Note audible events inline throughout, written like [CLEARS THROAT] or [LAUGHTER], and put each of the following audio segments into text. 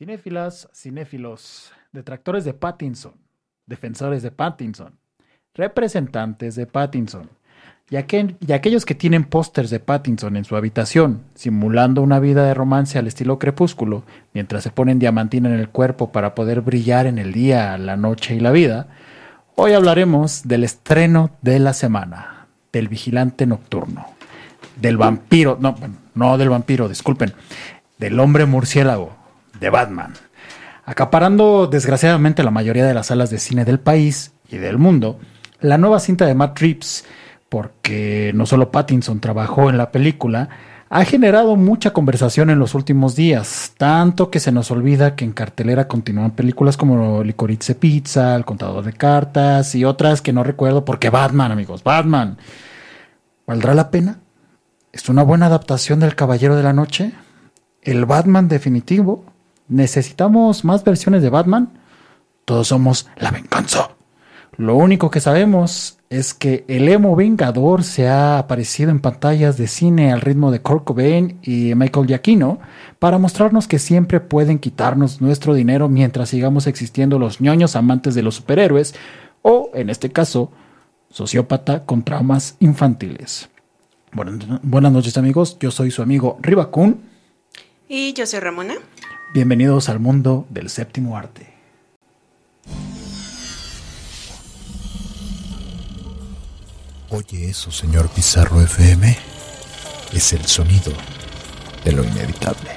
Cinéfilas, cinéfilos, detractores de Pattinson, defensores de Pattinson, representantes de Pattinson, y, y aquellos que tienen pósters de Pattinson en su habitación, simulando una vida de romance al estilo crepúsculo, mientras se ponen diamantina en el cuerpo para poder brillar en el día, la noche y la vida, hoy hablaremos del estreno de la semana, del vigilante nocturno, del vampiro, no, no del vampiro, disculpen, del hombre murciélago, de Batman. Acaparando desgraciadamente la mayoría de las salas de cine del país y del mundo, la nueva cinta de Matt Reeves, porque no solo Pattinson trabajó en la película, ha generado mucha conversación en los últimos días, tanto que se nos olvida que en cartelera continúan películas como Licorice Pizza, El Contador de Cartas y otras que no recuerdo porque Batman, amigos, Batman. ¿Valdrá la pena? ¿Es una buena adaptación del Caballero de la Noche? ¿El Batman definitivo? ¿Necesitamos más versiones de Batman? Todos somos la venganza. Lo único que sabemos es que el emo vengador se ha aparecido en pantallas de cine al ritmo de Kurt Cobain y Michael Giacchino para mostrarnos que siempre pueden quitarnos nuestro dinero mientras sigamos existiendo los ñoños amantes de los superhéroes o, en este caso, sociópata con traumas infantiles. Buenas noches amigos, yo soy su amigo Ribacun. Y yo soy Ramona. Bienvenidos al mundo del séptimo arte. Oye eso, señor Pizarro FM. Es el sonido de lo inevitable.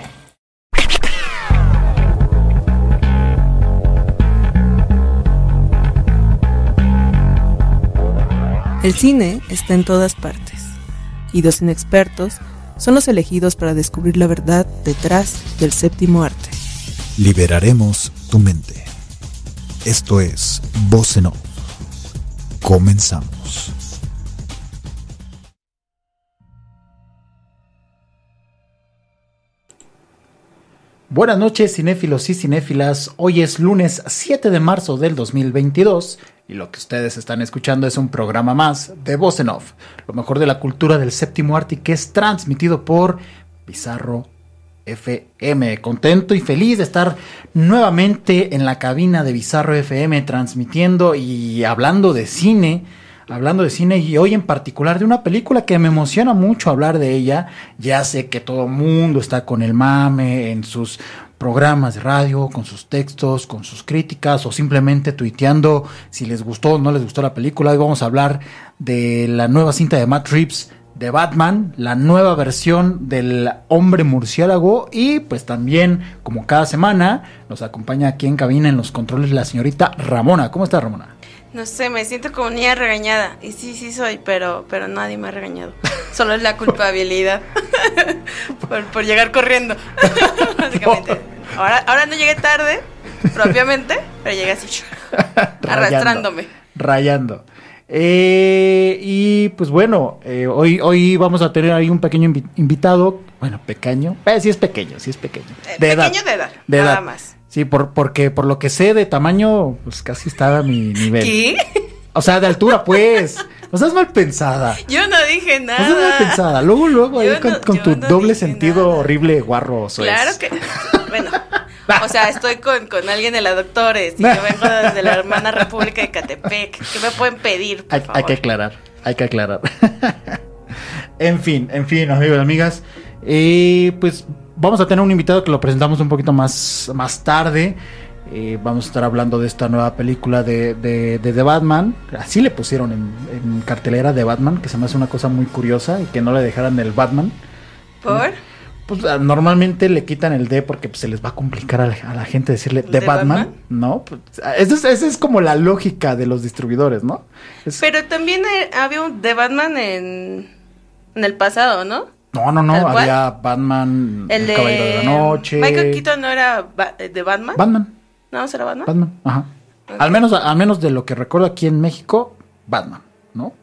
El cine está en todas partes. Y dos inexpertos son los elegidos para descubrir la verdad detrás del séptimo arte. Liberaremos tu mente. Esto es Voz. Comenzamos. Buenas noches, cinéfilos y cinéfilas. Hoy es lunes 7 de marzo del 2022 y lo que ustedes están escuchando es un programa más de Voz Off, lo mejor de la cultura del séptimo arte que es transmitido por Bizarro FM. Contento y feliz de estar nuevamente en la cabina de Bizarro FM transmitiendo y hablando de cine. Hablando de cine y hoy en particular de una película que me emociona mucho hablar de ella. Ya sé que todo mundo está con el mame en sus programas de radio, con sus textos, con sus críticas o simplemente tuiteando si les gustó o no les gustó la película. Hoy vamos a hablar de la nueva cinta de Matt Reeves de Batman, la nueva versión del hombre murciélago y pues también como cada semana nos acompaña aquí en cabina en los controles la señorita Ramona. ¿Cómo está Ramona? No sé, me siento como niña regañada. Y sí, sí soy, pero, pero nadie me ha regañado. Solo es la culpabilidad. [LAUGHS] por, por llegar corriendo. [LAUGHS] Básicamente. Ahora, ahora no llegué tarde, propiamente, pero llegué así, [LAUGHS] arrastrándome. Rayando. Eh, y pues bueno, eh, hoy, hoy vamos a tener ahí un pequeño invi- invitado. Bueno, pequeño. Eh, sí es pequeño, sí es pequeño. Eh, pequeño de edad, De nada edad. más. Sí, por, porque por lo que sé de tamaño, pues casi estaba a mi nivel. ¿Qué? O sea, de altura, pues. No seas mal pensada. Yo no dije No seas mal nada. pensada. Luego, luego, ahí con, no- tu no doble sentido nada. horrible, guarro. Claro que. Bueno, o sea, estoy con, con alguien de la doctores y yo vengo desde la hermana República de Catepec. ¿Qué me pueden pedir? Por Hay, favor? hay que aclarar, hay que aclarar. [LAUGHS] en fin, en fin, amigos y amigas. Eh, pues vamos a tener un invitado que lo presentamos un poquito más, más tarde. Eh, vamos a estar hablando de esta nueva película de, de, de The Batman. Así le pusieron en, en cartelera de Batman, que se me hace una cosa muy curiosa y que no le dejaran el Batman. ¿Por? Pues ah, normalmente le quitan el D porque pues, se les va a complicar a la, a la gente decirle The ¿De Batman, Batman? ¿no? Pues, ah, esa es, esa es como la lógica de los distribuidores, ¿no? Es- Pero también eh, había un de Batman en, en el pasado, ¿no? No, no, no, había Batman, El de. Caballero de la Noche. Michael Keaton no era ba- de Batman. Batman, no, ¿será Batman? Batman, ajá. Al menos, al menos de lo que recuerdo aquí en México, Batman, ¿no?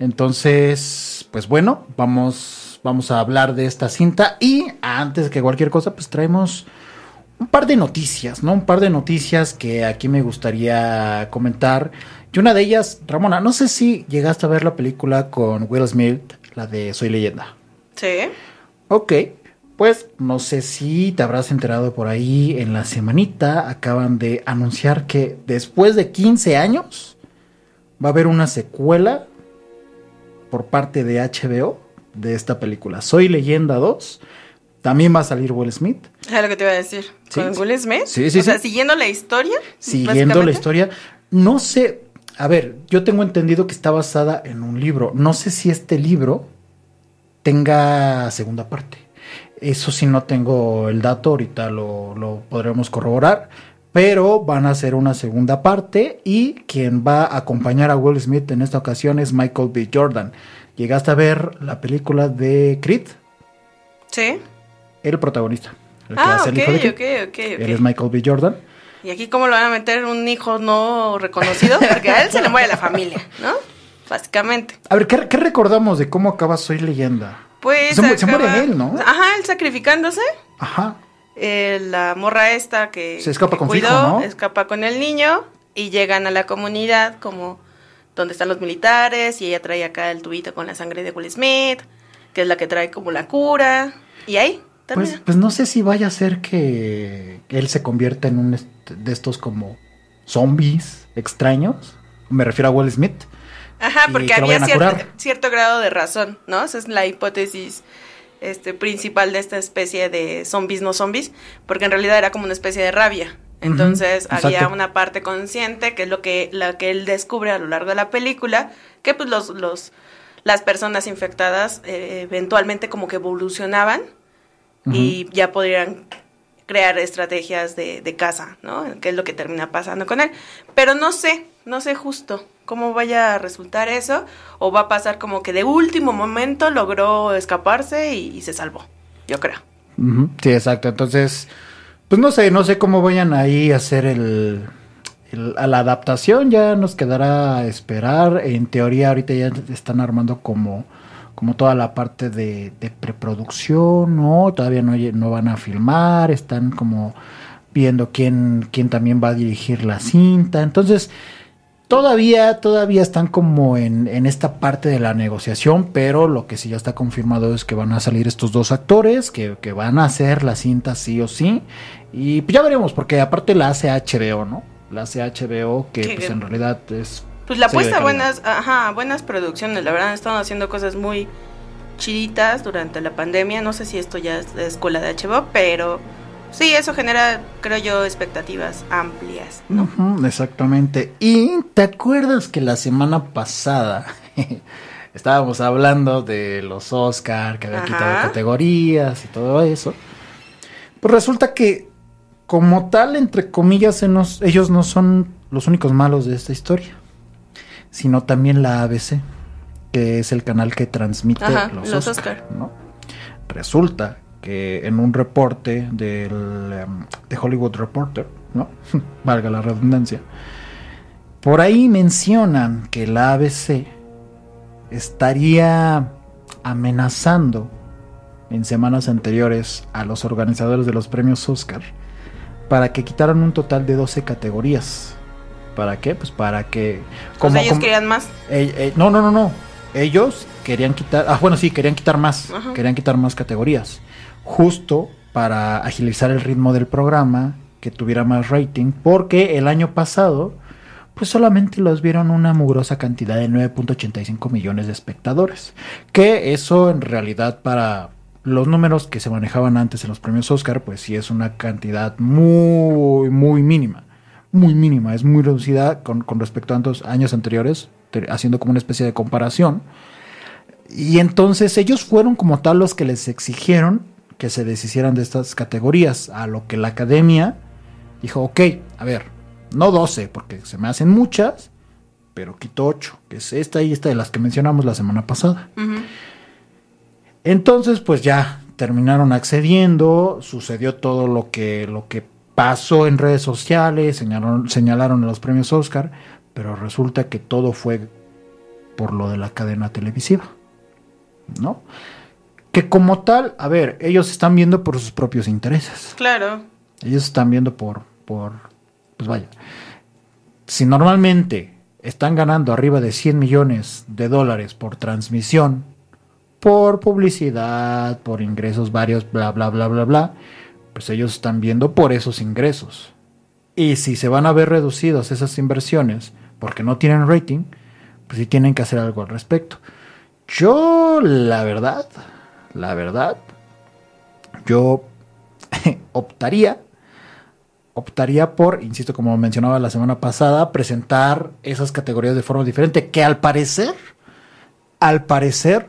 Entonces, pues bueno, vamos, vamos a hablar de esta cinta y antes que cualquier cosa, pues traemos un par de noticias, ¿no? Un par de noticias que aquí me gustaría comentar. Y una de ellas, Ramona, no sé si llegaste a ver la película con Will Smith, la de Soy Leyenda. Sí. Ok, Pues no sé si te habrás enterado por ahí en la semanita, acaban de anunciar que después de 15 años va a haber una secuela por parte de HBO de esta película. Soy Leyenda 2. También va a salir Will Smith. Es lo que te iba a decir. Sí, ¿Con sí. Will Smith? Sí, sí, O sea, siguiendo la historia. Siguiendo la historia. No sé, a ver, yo tengo entendido que está basada en un libro. No sé si este libro tenga segunda parte. Eso sí no tengo el dato, ahorita lo, lo podremos corroborar. Pero van a hacer una segunda parte y quien va a acompañar a Will Smith en esta ocasión es Michael B. Jordan. ¿Llegaste a ver la película de Creed? Sí. El protagonista. el que Ah, hace ok, el hijo de Él es Michael B. Jordan. ¿Y aquí cómo lo van a meter un hijo no reconocido? Porque a él se le muere la familia, ¿no? Básicamente. A ver, ¿qué, qué recordamos de cómo acaba Soy Leyenda? Pues. Se mu- se muere él, ¿no? Ajá, él sacrificándose. Ajá. eh, la morra esta que. Se escapa que con cuidó, hijo, ¿no? Escapa con el niño y llegan a la comunidad como donde están los militares y ella trae acá el tubito con la sangre de Will Smith, que es la que trae como la cura. Y ahí. Pues, pues no sé si vaya a ser que él se convierta en un de estos como zombies extraños. Me refiero a Will Smith. Ajá, porque había cierto, cierto grado de razón, ¿no? Esa es la hipótesis este, principal de esta especie de zombies no zombies, porque en realidad era como una especie de rabia. Entonces había una parte consciente, que es lo que, la que él descubre a lo largo de la película, que pues los, los, las personas infectadas eh, eventualmente como que evolucionaban y ya podrían crear estrategias de, caza, ¿no? Que es lo que termina pasando con él. Pero no sé, no sé justo cómo vaya a resultar eso, o va a pasar como que de último momento logró escaparse y, se salvó, yo creo. Sí, exacto. Entonces, pues no sé, no sé cómo vayan ahí a hacer el, a la adaptación. Ya nos quedará esperar. En teoría, ahorita ya están armando como, como toda la parte de, de preproducción, ¿no? Todavía no, van a filmar. Están como viendo quién, quién también va a dirigir la cinta. Entonces, Todavía, todavía están como en, en esta parte de la negociación, pero lo que sí ya está confirmado es que van a salir estos dos actores, que, que van a hacer la cinta sí o sí. Y pues ya veremos, porque aparte la hace HBO, ¿no? La hace HBO, que Que- pues en realidad es... Pues la apuesta a buenas, ajá, buenas producciones, la verdad han estado haciendo cosas muy chiditas durante la pandemia, no sé si esto ya es de escuela de HBO, pero sí, eso genera, creo yo, expectativas amplias, ¿no? Exactamente. Y te acuerdas que la semana pasada [LAUGHS] estábamos hablando de los Oscar, que habían quitado categorías y todo eso. Pues resulta que, como tal, entre comillas, ellos no son los únicos malos de esta historia, sino también la ABC, que es el canal que transmite Ajá, los, los Oscar, Oscar. ¿no? Resulta que en un reporte del, em, de Hollywood Reporter, ¿no? [LAUGHS] Valga la redundancia. Por ahí mencionan que la ABC estaría amenazando en semanas anteriores a los organizadores de los premios Oscar para que quitaran un total de 12 categorías. ¿Para qué? Pues para que... Pues ellos como- querían más. eh, eh, no, no, no, no. Ellos querían quitar. Ah, bueno, sí, querían quitar más. Ajá. Querían quitar más categorías. Justo para agilizar el ritmo del programa, que tuviera más rating. Porque el año pasado, pues solamente los vieron una mugrosa cantidad de 9.85 millones de espectadores. Que eso en realidad para los números que se manejaban antes en los premios Oscar, pues sí es una cantidad muy, muy mínima muy mínima, es muy reducida con, con respecto a tantos años anteriores, te- haciendo como una especie de comparación. Y entonces ellos fueron como tal los que les exigieron que se deshicieran de estas categorías, a lo que la academia dijo, ok, a ver, no 12, porque se me hacen muchas, pero quito 8, que es esta y esta de las que mencionamos la semana pasada. Entonces, pues ya terminaron accediendo, sucedió todo lo que, lo que pasó en redes sociales, señalaron, señalaron a los premios Oscar, pero resulta que todo fue por lo de la cadena televisiva, ¿no? Que como tal, a ver, ellos están viendo por sus propios intereses. Claro. Ellos están viendo por, por, pues vaya, si normalmente están ganando arriba de 100 millones de dólares por transmisión, por publicidad, por ingresos varios, bla, bla, bla, bla, bla, pues ellos están viendo por esos ingresos. Y si se van a ver reducidas esas inversiones porque no tienen rating, pues sí tienen que hacer algo al respecto. Yo, la verdad, la verdad, yo [LAUGHS] optaría, optaría por, insisto, como mencionaba la semana pasada, presentar esas categorías de forma diferente, que al parecer, al parecer,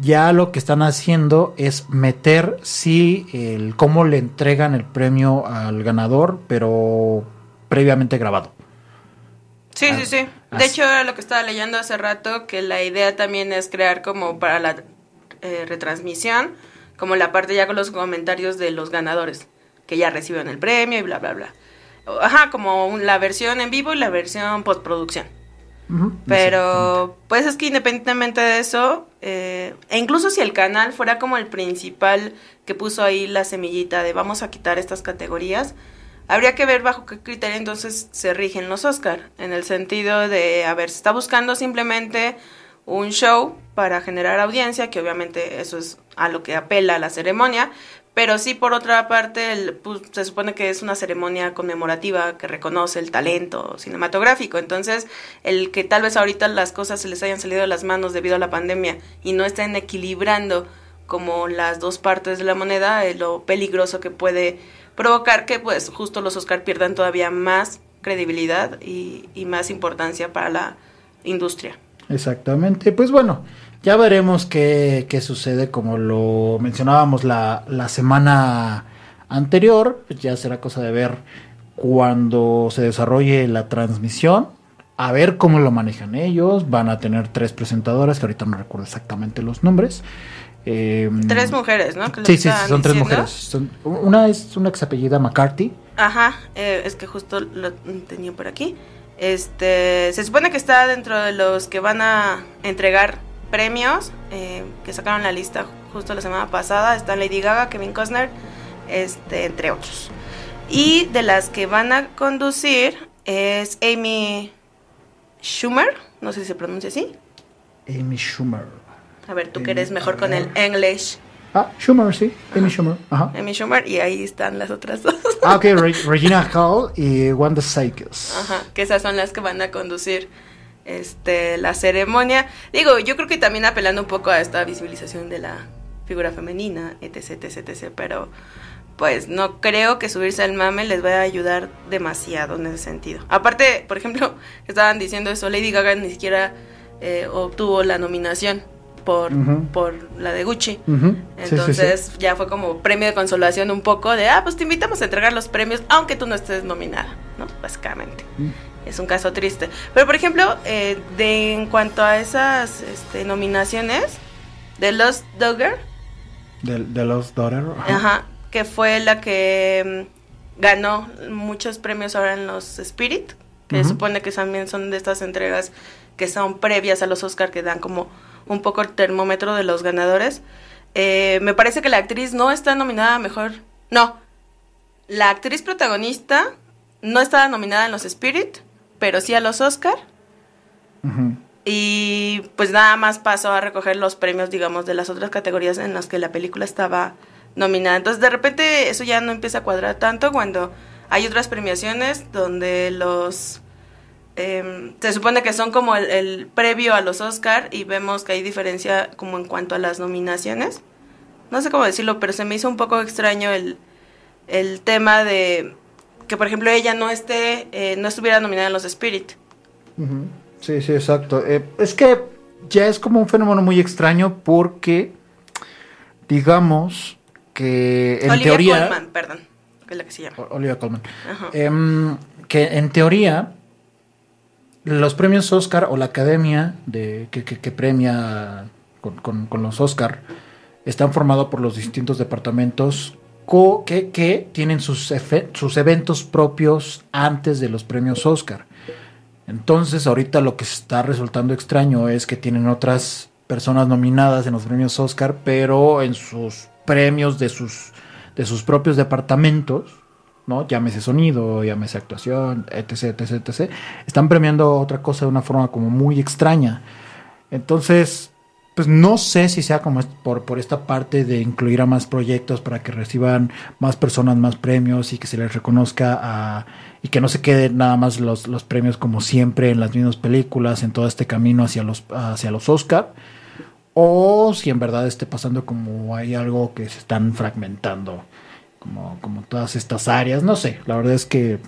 ya lo que están haciendo es meter sí el cómo le entregan el premio al ganador, pero previamente grabado. Sí, sí, sí. De así. hecho, era lo que estaba leyendo hace rato, que la idea también es crear como para la eh, retransmisión, como la parte ya con los comentarios de los ganadores, que ya reciben el premio y bla, bla, bla. Ajá, como un- la versión en vivo y la versión postproducción. Pero, pues es que independientemente de eso, eh, e incluso si el canal fuera como el principal que puso ahí la semillita de vamos a quitar estas categorías, habría que ver bajo qué criterio entonces se rigen los Oscar, en el sentido de, a ver, se está buscando simplemente un show para generar audiencia, que obviamente eso es a lo que apela la ceremonia, pero sí por otra parte el, pues, se supone que es una ceremonia conmemorativa que reconoce el talento cinematográfico, entonces el que tal vez ahorita las cosas se les hayan salido de las manos debido a la pandemia y no estén equilibrando como las dos partes de la moneda, es lo peligroso que puede provocar que pues justo los Oscar pierdan todavía más credibilidad y, y más importancia para la industria. Exactamente. Pues bueno, ya veremos qué, qué sucede, como lo mencionábamos la, la semana anterior. Pues ya será cosa de ver cuando se desarrolle la transmisión. A ver cómo lo manejan ellos. Van a tener tres presentadoras, que ahorita no recuerdo exactamente los nombres. Eh, Tres mujeres, ¿no? Que Sí, sí, son tres diciendo. mujeres. Son- una es una se apellida McCarthy. Ajá, eh, es que justo lo tenía por aquí. Este, se supone que está dentro de los que van a entregar premios, eh, que sacaron la lista justo la semana pasada. Está Lady Gaga, Kevin Costner, este, entre otros. Y de las que van a conducir es Amy Schumer, no sé si se pronuncia así. Amy Schumer. A ver, tú Amy- que eres mejor con el English. Ah, Schumer, sí. Amy Schumer. Ajá. Amy Schumer, y ahí están las otras dos. Ah, ok. Re- Regina Hall y Wanda Sykes. Ajá, que esas son las que van a conducir este la ceremonia. Digo, yo creo que también apelando un poco a esta visibilización de la figura femenina, etc, etc, etc, pero pues no creo que subirse al mame les vaya a ayudar demasiado en ese sentido. Aparte, por ejemplo, [LAUGHS] estaban diciendo eso, Lady Gaga ni siquiera eh, obtuvo la nominación por, por la de Gucci. Ujú. Sí, sí, sí. Entonces ya fue como premio de consolación un poco de, ah, pues te invitamos a entregar los premios aunque tú no estés nominada, ¿no? Básicamente. Mm. Es un caso triste. Pero por ejemplo, eh, de, en cuanto a esas este, nominaciones, de Lost Dogger, De, de los Daughter. ajá. que fue la que mm, ganó muchos premios ahora en los Spirit, que Ujú. supone que también son de estas entregas que son previas a los Oscar, que dan como un poco el termómetro de los ganadores. Eh, me parece que la actriz no está nominada a mejor. No, la actriz protagonista no estaba nominada en los Spirit, pero sí a los Oscar. Y pues nada más pasó a recoger los premios, digamos, de las otras categorías en las que la película estaba nominada. Entonces, de repente, eso ya no empieza a cuadrar tanto cuando hay otras premiaciones donde los... em, se supone que son como el, el previo a los Oscar y vemos que hay diferencia como en cuanto a las nominaciones. No sé cómo decirlo, pero se me hizo un poco extraño el, el tema de que, por ejemplo, ella no esté, eh, no estuviera nominada en los Spirit. Sí, sí, exacto. Eh, es que ya es como un fenómeno muy extraño porque, digamos que en Olivia teoría... Colman, perdón, que es la que se llama. Olivia Colman. Em, que en teoría los premios Oscar o la academia de, que, que- que premia con, con- con los Oscar están formados por los distintos departamentos que, tienen sus eventos propios antes de los premios Oscar. Entonces ahorita lo que está resultando extraño es que tienen otras personas nominadas en los premios Oscar, pero en sus premios de sus, de sus propios departamentos, ¿no? Llámese sonido, llámese actuación, etc, etc, etc. Están premiando otra cosa de una forma como muy extraña. Entonces, pues no sé si sea como por, por esta parte de incluir a más proyectos para que reciban más personas más premios y que se les reconozca a, y que no se queden nada más los, los premios como siempre en las mismas películas, en todo este camino hacia los, hacia los Oscar, o si en verdad esté pasando como hay algo que se están fragmentando, como, como todas estas áreas, no sé, la verdad es que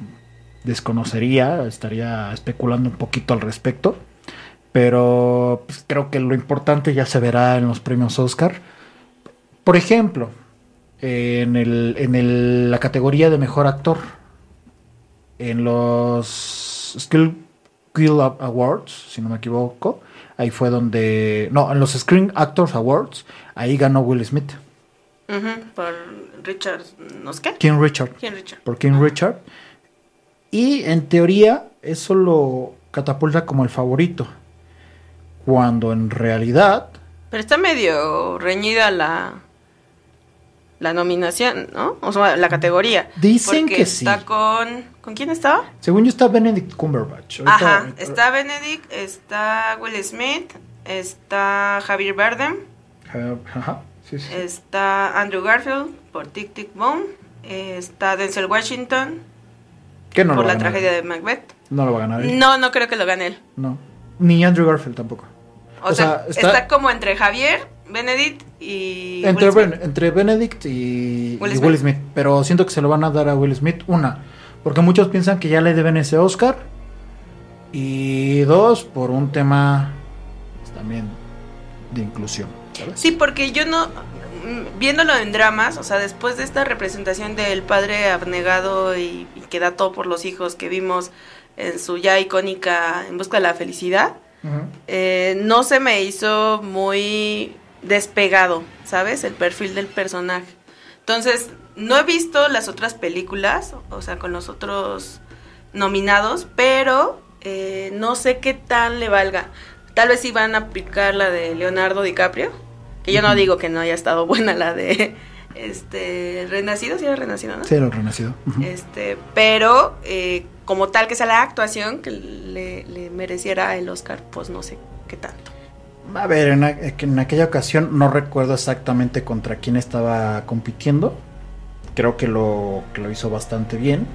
desconocería, estaría especulando un poquito al respecto. Pero pues, creo que lo importante ya se verá en los premios Oscar. Por ejemplo, en, el, en el- la categoría de mejor actor, en los Skill Guild Awards, si no me equivoco, ahí fue donde. No, en los Screen Actors Awards, ahí ganó Will Smith. Por Richard, ¿no sé qué? King Richard. ¿Quién Richard? Por King Richard. Y en teoría, eso lo catapulta como el favorito. Cuando en realidad. Pero está medio reñida la la nominación, ¿no? O sea, la categoría. Dicen que sí. está con ¿con quién estaba? Según yo está Benedict Cumberbatch. Ahorita- Ajá, está Benedict, está Will Smith, está Javier Bardem, Ajá, sí, sí. está Andrew Garfield por Tic Tic Boom, está Denzel Washington Que no por lo va la a ganar. tragedia de Macbeth. No lo va a ganar. él. No, no creo que lo gane él. No. Ni Andrew Garfield tampoco. O, O sea, sea, está... está- como entre Javier, Benedict y Entre, Will Smith. Ben- entre Benedict y Will y Smith. Will Smith. Pero siento que se lo van a dar a Will Smith. Una, porque muchos piensan que ya le deben ese Oscar. Y dos, por un tema pues, también de inclusión. ¿sabes? Sí, porque yo no, viéndolo en dramas, o sea, después de esta representación del padre abnegado y, y que da todo por los hijos que vimos en su ya icónica En busca de la felicidad, Eh, no se me hizo muy despegado, ¿sabes? El perfil del personaje. Entonces, no he visto las otras películas, o sea, con los otros nominados, pero eh, no sé qué tan le valga. Tal vez si van a aplicar la de Leonardo DiCaprio, que yo no digo que no haya estado buena la de este Renacido, si era Renacido, ¿no? Sí, lo renacido. Este, pero eh, como tal que sea la actuación que le, le mereciera el Oscar, pues no sé qué tanto. A ver, en, a- en aquella ocasión no recuerdo exactamente contra quién estaba compitiendo. Creo que lo, que lo hizo bastante bien.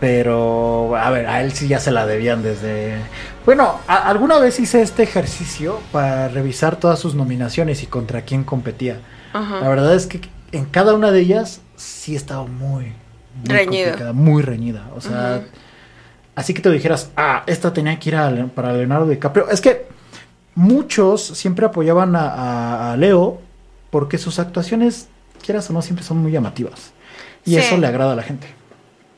Pero, a ver, a él sí ya se la debían desde... Bueno, a- alguna vez hice este ejercicio para revisar todas sus nominaciones y contra quién competía. Ajá. La verdad es que en cada una de ellas sí estaba muy, muy Reñido. complicada, muy reñida. O sea, así que te dijeras, ah, esta tenía que ir a para Leonardo DiCaprio. Es que muchos siempre apoyaban a, a- a Leo porque sus actuaciones, quieras o no, siempre son muy llamativas. Y Sí. eso le agrada a la gente.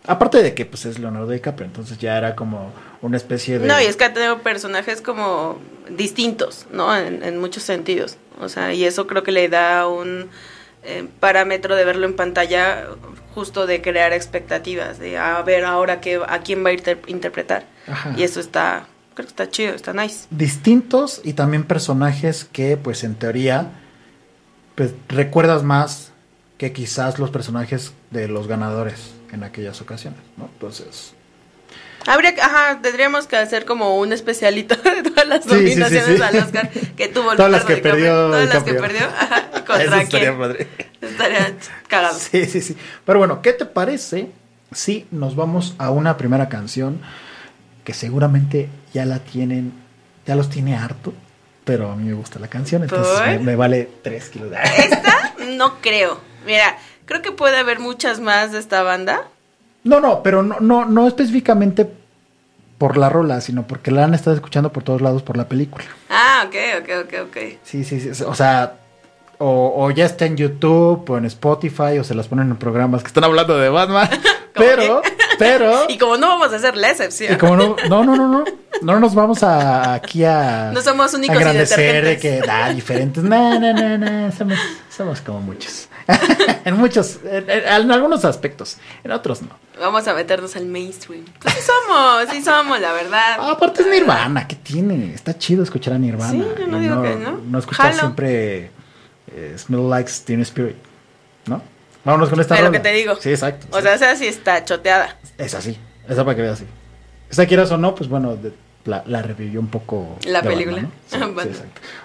Aparte de que pues es Leonardo DiCaprio, entonces ya era como una especie de... No, y es que ha tenido personajes como distintos, ¿no? En, en muchos sentidos. O sea, y eso creo que le da un eh, parámetro de verlo en pantalla justo de crear expectativas, de a ver ahora qué, a quién va a inter- interpretar. Ajá. Y eso está, creo que está chido, está nice. distintos y también personajes que pues en teoría pues recuerdas más que quizás los personajes de los ganadores en aquellas ocasiones, ¿no? Entonces, Habría que, ajá, tendríamos que hacer como un especialito [LAUGHS] de todas las Sí, nominaciones sí. al Oscar que tuvo Todas las que DiCaprio. perdió Todas las que perdió, ajá, [LAUGHS] eso ¿contra estaría quién? padre. Estaría cagado. [LAUGHS] Sí, sí, sí. Pero bueno, ¿qué te parece si nos vamos a una primera canción que seguramente ya la tienen, ya los tiene harto, pero a mí me gusta la canción, entonces me, me vale tres kilos. Esta no creo. Mira, creo que puede haber muchas más de esta banda. No, no, pero no, no, no específicamente por la rola, sino porque la han estado escuchando por todos lados por la película. Ah, ok, ok, ok, ok. Sí, sí, sí. O sea, o, o ya está en YouTube o en Spotify o se las ponen en programas que están hablando de Batman. [LAUGHS] pero, pero. [LAUGHS] Y como no vamos a hacer la excepción. Y como no, no, no, no, no, no nos vamos a, aquí a. No somos únicos a y engrandecer de que da diferentes. No, no, no, no. Somos, somos como muchos. [LAUGHS] en muchos, en, algunos aspectos. En otros no. Vamos a meternos al mainstream. Pues sí somos, sí somos, la verdad. Ah, aparte es Nirvana, ¿qué tiene? Está chido escuchar a Nirvana. Sí, yo no digo que no. No escuchar siempre eh, Smell Like Teen Spirit, ¿no? Vámonos con esta Pero rola. que te digo. Sí, exacto. O sí. sea, esa sí está choteada. es así. Esa para que veas así. Esa quieras o no, pues bueno, de- la, la revivió un poco. La película. banda, ¿no? Sí, Ah, sí.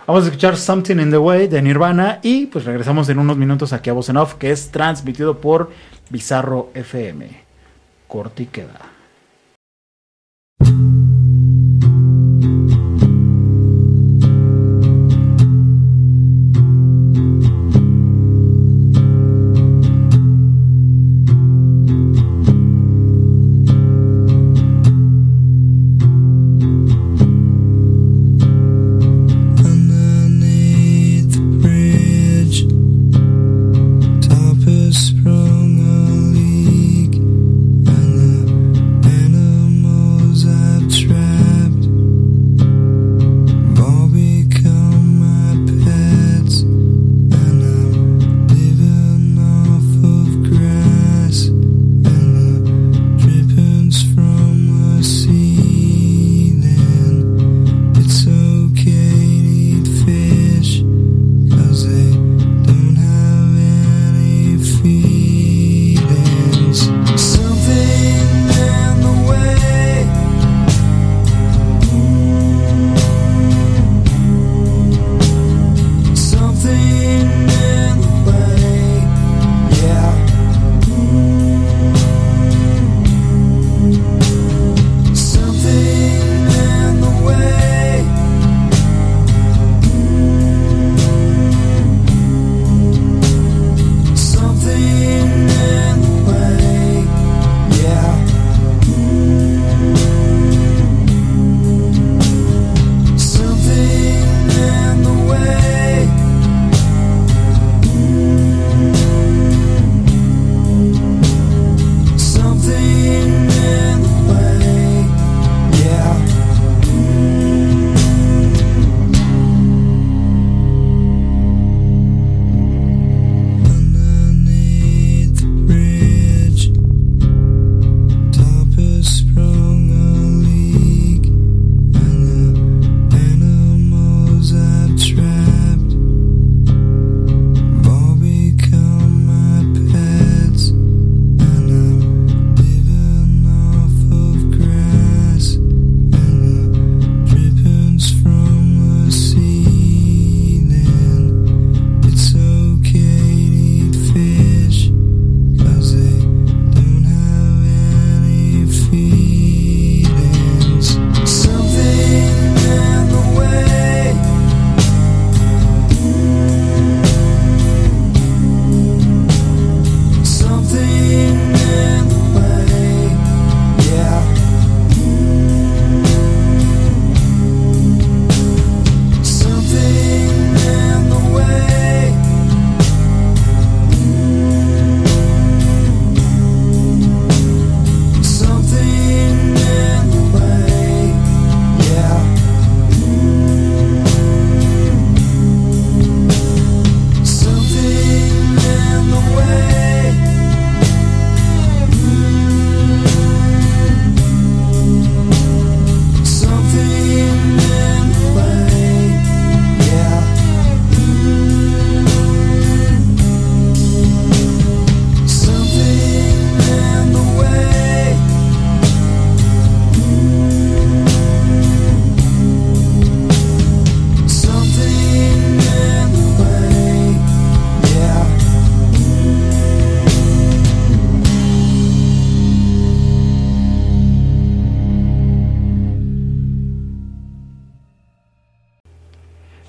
Vamos a escuchar Something in the Way de Nirvana y pues regresamos en unos minutos aquí a Voz en Off, que es transmitido por Bizarro FM. Corte y queda.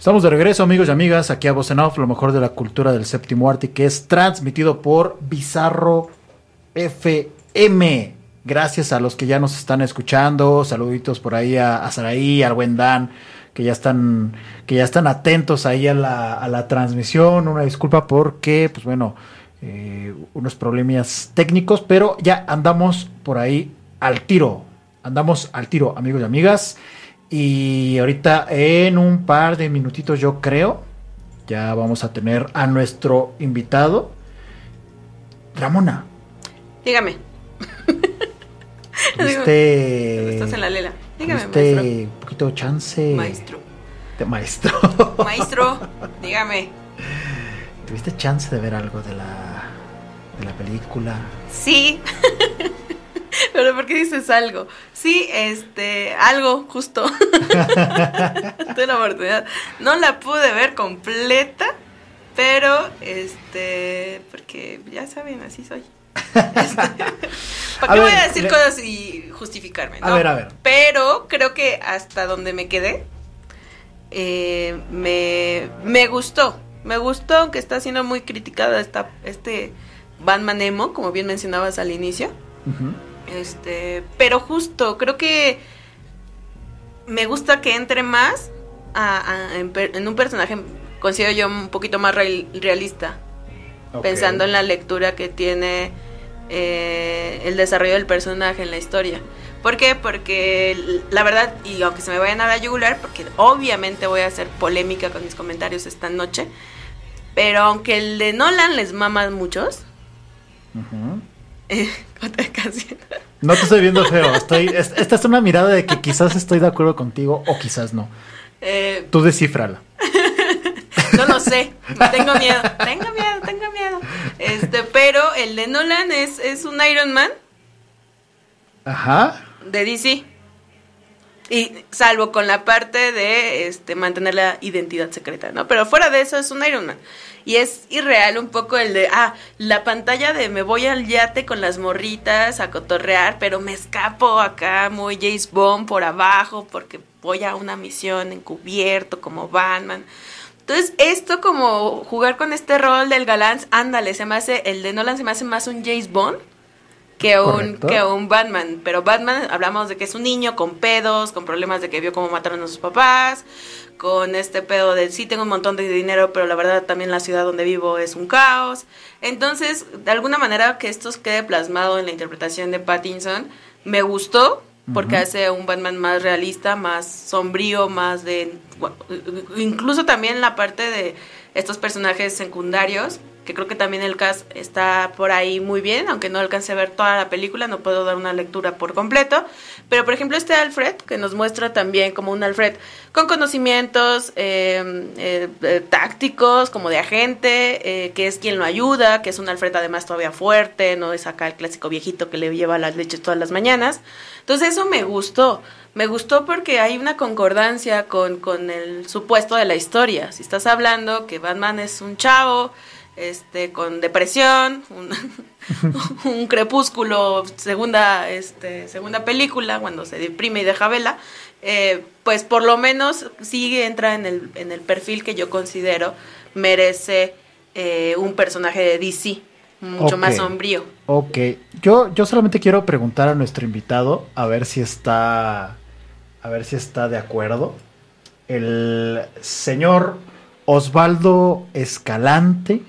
Estamos de regreso, amigos y amigas, aquí a Voz en Off, lo mejor de la cultura del séptimo arte, que es transmitido por Bizarro FM. Gracias a los que ya nos están escuchando, saluditos por ahí a, a Saraí, al buen que ya están, que ya están atentos ahí a la, a la transmisión. Una disculpa porque, pues bueno, eh, unos problemas técnicos, pero ya andamos por ahí al tiro. Andamos al tiro, amigos y amigas. Y ahorita en un par de minutitos yo creo, ya vamos a tener a nuestro invitado. Ramona, Dígame. [LAUGHS] tuviste, Estás en la lela. Dígame, tuviste maestro. un poquito de chance Maestro. de maestro. [LAUGHS] Maestro, dígame. ¿Tuviste chance de ver algo de la, de la película? Sí. [LAUGHS] Pero ¿por qué dices algo? Sí, este, algo, justo. [LAUGHS] Tuve la oportunidad. No la pude ver completa, pero, este, porque ya saben, así soy. Este, [LAUGHS] ¿Para A qué voy a decir le- cosas y justificarme? A ver, a ver. Pero creo que hasta donde me quedé, eh, me, me gustó. Me gustó, aunque está siendo muy criticada esta, este Batman Emo, como bien mencionabas al inicio. Ujú. Este, pero justo, creo que me gusta que entre más a- a- en, un personaje, considero yo un poquito más real- realista, pensando en la lectura que tiene eh, el desarrollo del personaje en la historia. ¿Por qué? Porque la verdad, y aunque se me vayan a la yugular, porque obviamente voy a hacer polémica con mis comentarios esta noche, pero aunque el de Nolan les mama a muchos, Ujú. Eh. [LAUGHS] No te estoy viendo feo. Estoy, es- esta es una mirada de que quizás estoy de acuerdo contigo o quizás no. Eh, Tú descífrala. [LAUGHS] No lo sé, tengo miedo, tengo miedo, tengo miedo. Este, pero el de Nolan es, es un Iron Man Ajá. de DC. Y salvo con la parte de este mantener la identidad secreta, ¿no? Pero fuera de eso es un Iron Man. Y es irreal un poco el de, ah, la pantalla de me voy al yate con las morritas a cotorrear, pero me escapo acá muy James Bond por abajo porque voy a una misión encubierto como Batman. Entonces, esto como jugar con este rol del galán, ándale, se me hace, el de Nolan se me hace más un James Bond que un, Correcto. que un Batman. Pero Batman, hablamos de que es un niño con pedos, con problemas de que vio cómo mataron a sus papás, con este pedo de sí tengo un montón de dinero, pero la verdad también la ciudad donde vivo es un caos. Entonces, de alguna manera que esto quede plasmado en la interpretación de Pattinson, me gustó. Porque Ujú. hace un Batman más realista, más sombrío, más de... Incluso también la parte de estos personajes secundarios, que creo que también el cast está por ahí muy bien, aunque no alcance a ver toda la película, no puedo dar una lectura por completo. Pero por ejemplo este Alfred, que nos muestra también como un Alfred con conocimientos eh, eh, eh, tácticos, como de agente, eh, que es quien lo ayuda, que es un Alfred además todavía fuerte, no es acá el clásico viejito que le lleva las leches todas las mañanas. Entonces eso me gustó. Me gustó porque hay una concordancia con, con el supuesto de la historia. Si estás hablando que Batman es un chavo, este, con depresión, un, [LAUGHS] un crepúsculo, segunda, este, segunda película, cuando se deprime y deja vela, eh, pues por lo menos sí entra en el, en el perfil que yo considero merece eh, un personaje de DC, mucho más sombrío. Ok. Yo, yo solamente quiero preguntar a nuestro invitado a ver si está. A ver si está de acuerdo. El señor Osvaldo Escalante,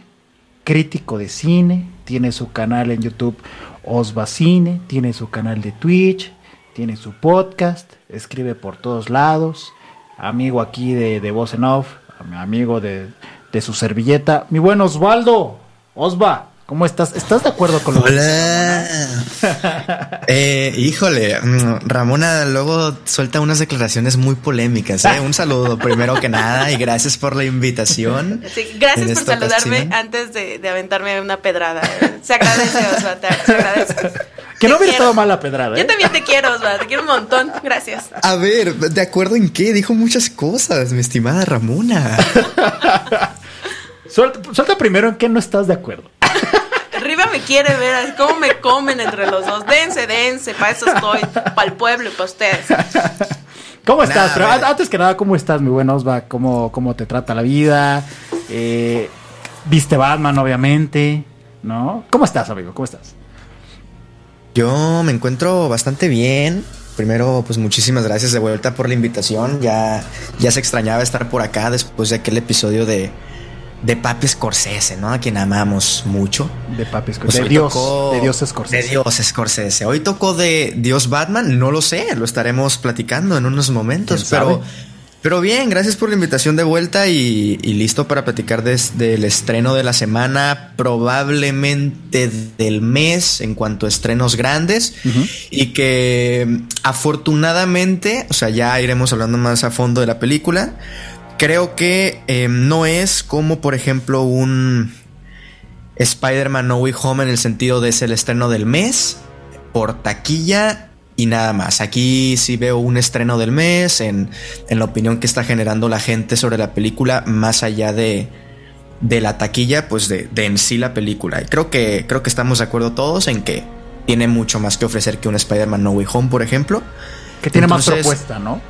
crítico de cine, tiene su canal en YouTube Osva Cine, tiene su canal de Twitch, tiene su podcast, escribe por todos lados, amigo aquí de, de Voz en Off, amigo de, de su servilleta. Mi buen Osvaldo, Osva, ¿cómo estás? ¿Estás de acuerdo con lo que dice Hola. Eh, híjole, mm, Ramona luego suelta unas declaraciones muy polémicas. ¿eh? Un saludo primero que nada y gracias por la invitación. Sí, gracias por saludarme ocasión. antes de, de aventarme una pedrada. Se agradece, Osva, te- se agradece. [LAUGHS] Que no Te hubiera estado quiero. mal la pedrada, ¿eh? Yo también te quiero, Osva, te quiero un montón. Gracias. A ver, ¿de acuerdo en qué? Dijo muchas cosas, mi estimada Ramona. [LAUGHS] Suelta, suelta primero en qué no estás de acuerdo. Me quiere ver cómo me comen entre los dos. Dense, dense, para eso estoy, para el pueblo y para ustedes. ¿Cómo estás? Nah, Pero antes que nada, ¿cómo estás, mi buen Osva? ¿Cómo, cómo te trata la vida? Eh, Viste Batman, obviamente, ¿no? ¿Cómo estás, amigo? ¿Cómo estás? Yo me encuentro bastante bien. Primero, pues muchísimas gracias de vuelta por la invitación. Ya, ya se extrañaba estar por acá después de aquel episodio de, de Papi Scorsese, ¿no? A quien amamos mucho. De Papi Pues Scorsese. De hoy Dios, tocó- de Dios Scorsese. De Dios Scorsese. Hoy tocó de Dios Batman, no lo sé, lo estaremos platicando en unos momentos, ¿Quién pero, sabe? pero bien, gracias por la invitación de vuelta y, y listo para platicar des- del estreno de la semana, probablemente del mes en cuanto a estrenos grandes y que afortunadamente, o sea, ya iremos hablando más a fondo de la película. Creo que eh, no es como, por ejemplo, un Spider-Man No Way Home en el sentido de es el estreno del mes. por taquilla y nada más. Aquí sí veo un estreno del mes en, en la opinión que está generando la gente sobre la película, más allá de, de la taquilla, pues de, de en sí la película. Y creo que, creo que estamos de acuerdo todos en que tiene mucho más que ofrecer que un Spider-Man No Way Home, por ejemplo. Que tiene más propuesta, ¿no?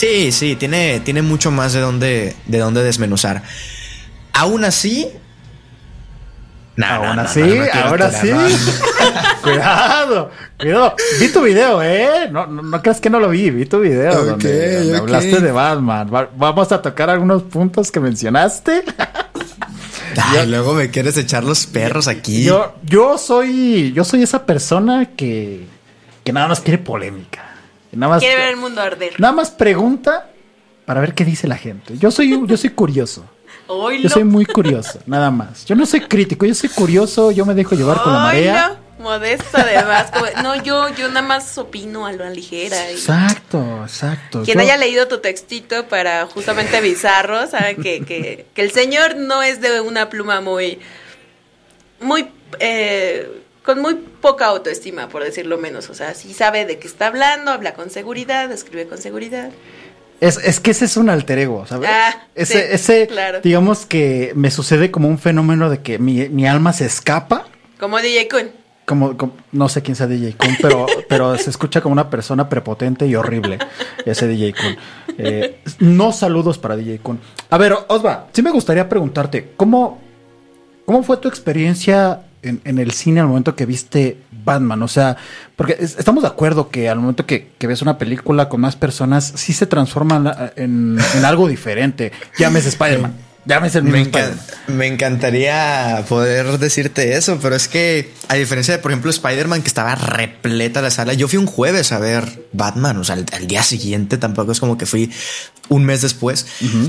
Sí, sí, tiene, tiene mucho más de dónde, de dónde desmenuzar. Aún así. No, Aún no, así, no, no quiero ahora sí. [LAUGHS] cuidado, cuidado. Vi tu video, ¿eh? No, no, no creas que no lo vi, vi tu video donde, hablaste de Batman. Va- vamos a tocar algunos puntos que mencionaste. Ay, luego me quieres echar los perros aquí. Yo, yo soy, yo soy esa persona que, que nada más quiere polémica. Nada más, Quiere ver el mundo arder. nada más pregunta para ver qué dice la gente. Yo soy, yo soy curioso. [LAUGHS] Oilo. Yo soy muy curioso, nada más. Yo no soy crítico, yo soy curioso, yo me dejo llevar con la marea. Modesto además. como- no, yo, yo nada más opino a lo ligera. y- Exacto, exacto. Quien Yo- haya leído tu textito para justamente bizarro, sabe que, que, que el señor no es de una pluma muy, muy, eh, con muy poca autoestima, por decirlo menos. O sea, sí sabe de qué está hablando, habla con seguridad, escribe con seguridad. Es, es que ese es un alter ego, ¿sabes? Ah, ese, sí, ese claro. digamos que me sucede como un fenómeno de que mi, mi alma se escapa. Como DJ Kun. Como, como- no sé quién sea DJ Kun, pero, [LAUGHS] pero se escucha como una persona prepotente y horrible, ese DJ Kun. Eh, no saludos para DJ Kun. A ver, Osva, sí me gustaría preguntarte, ¿cómo, cómo fue tu experiencia en, en el cine al momento que viste Batman? O sea, porque es- estamos de acuerdo que al momento que, que ves una película con más personas, sí se transforma en, en algo diferente. Llámese Spider-Man. Llámese el mismo Me, encan- me encantaría poder decirte eso, pero es que, a diferencia de, por ejemplo, Spider-Man, que estaba repleta la sala, yo fui un jueves a ver Batman, o sea, al, al día siguiente, tampoco es como que fui un mes después.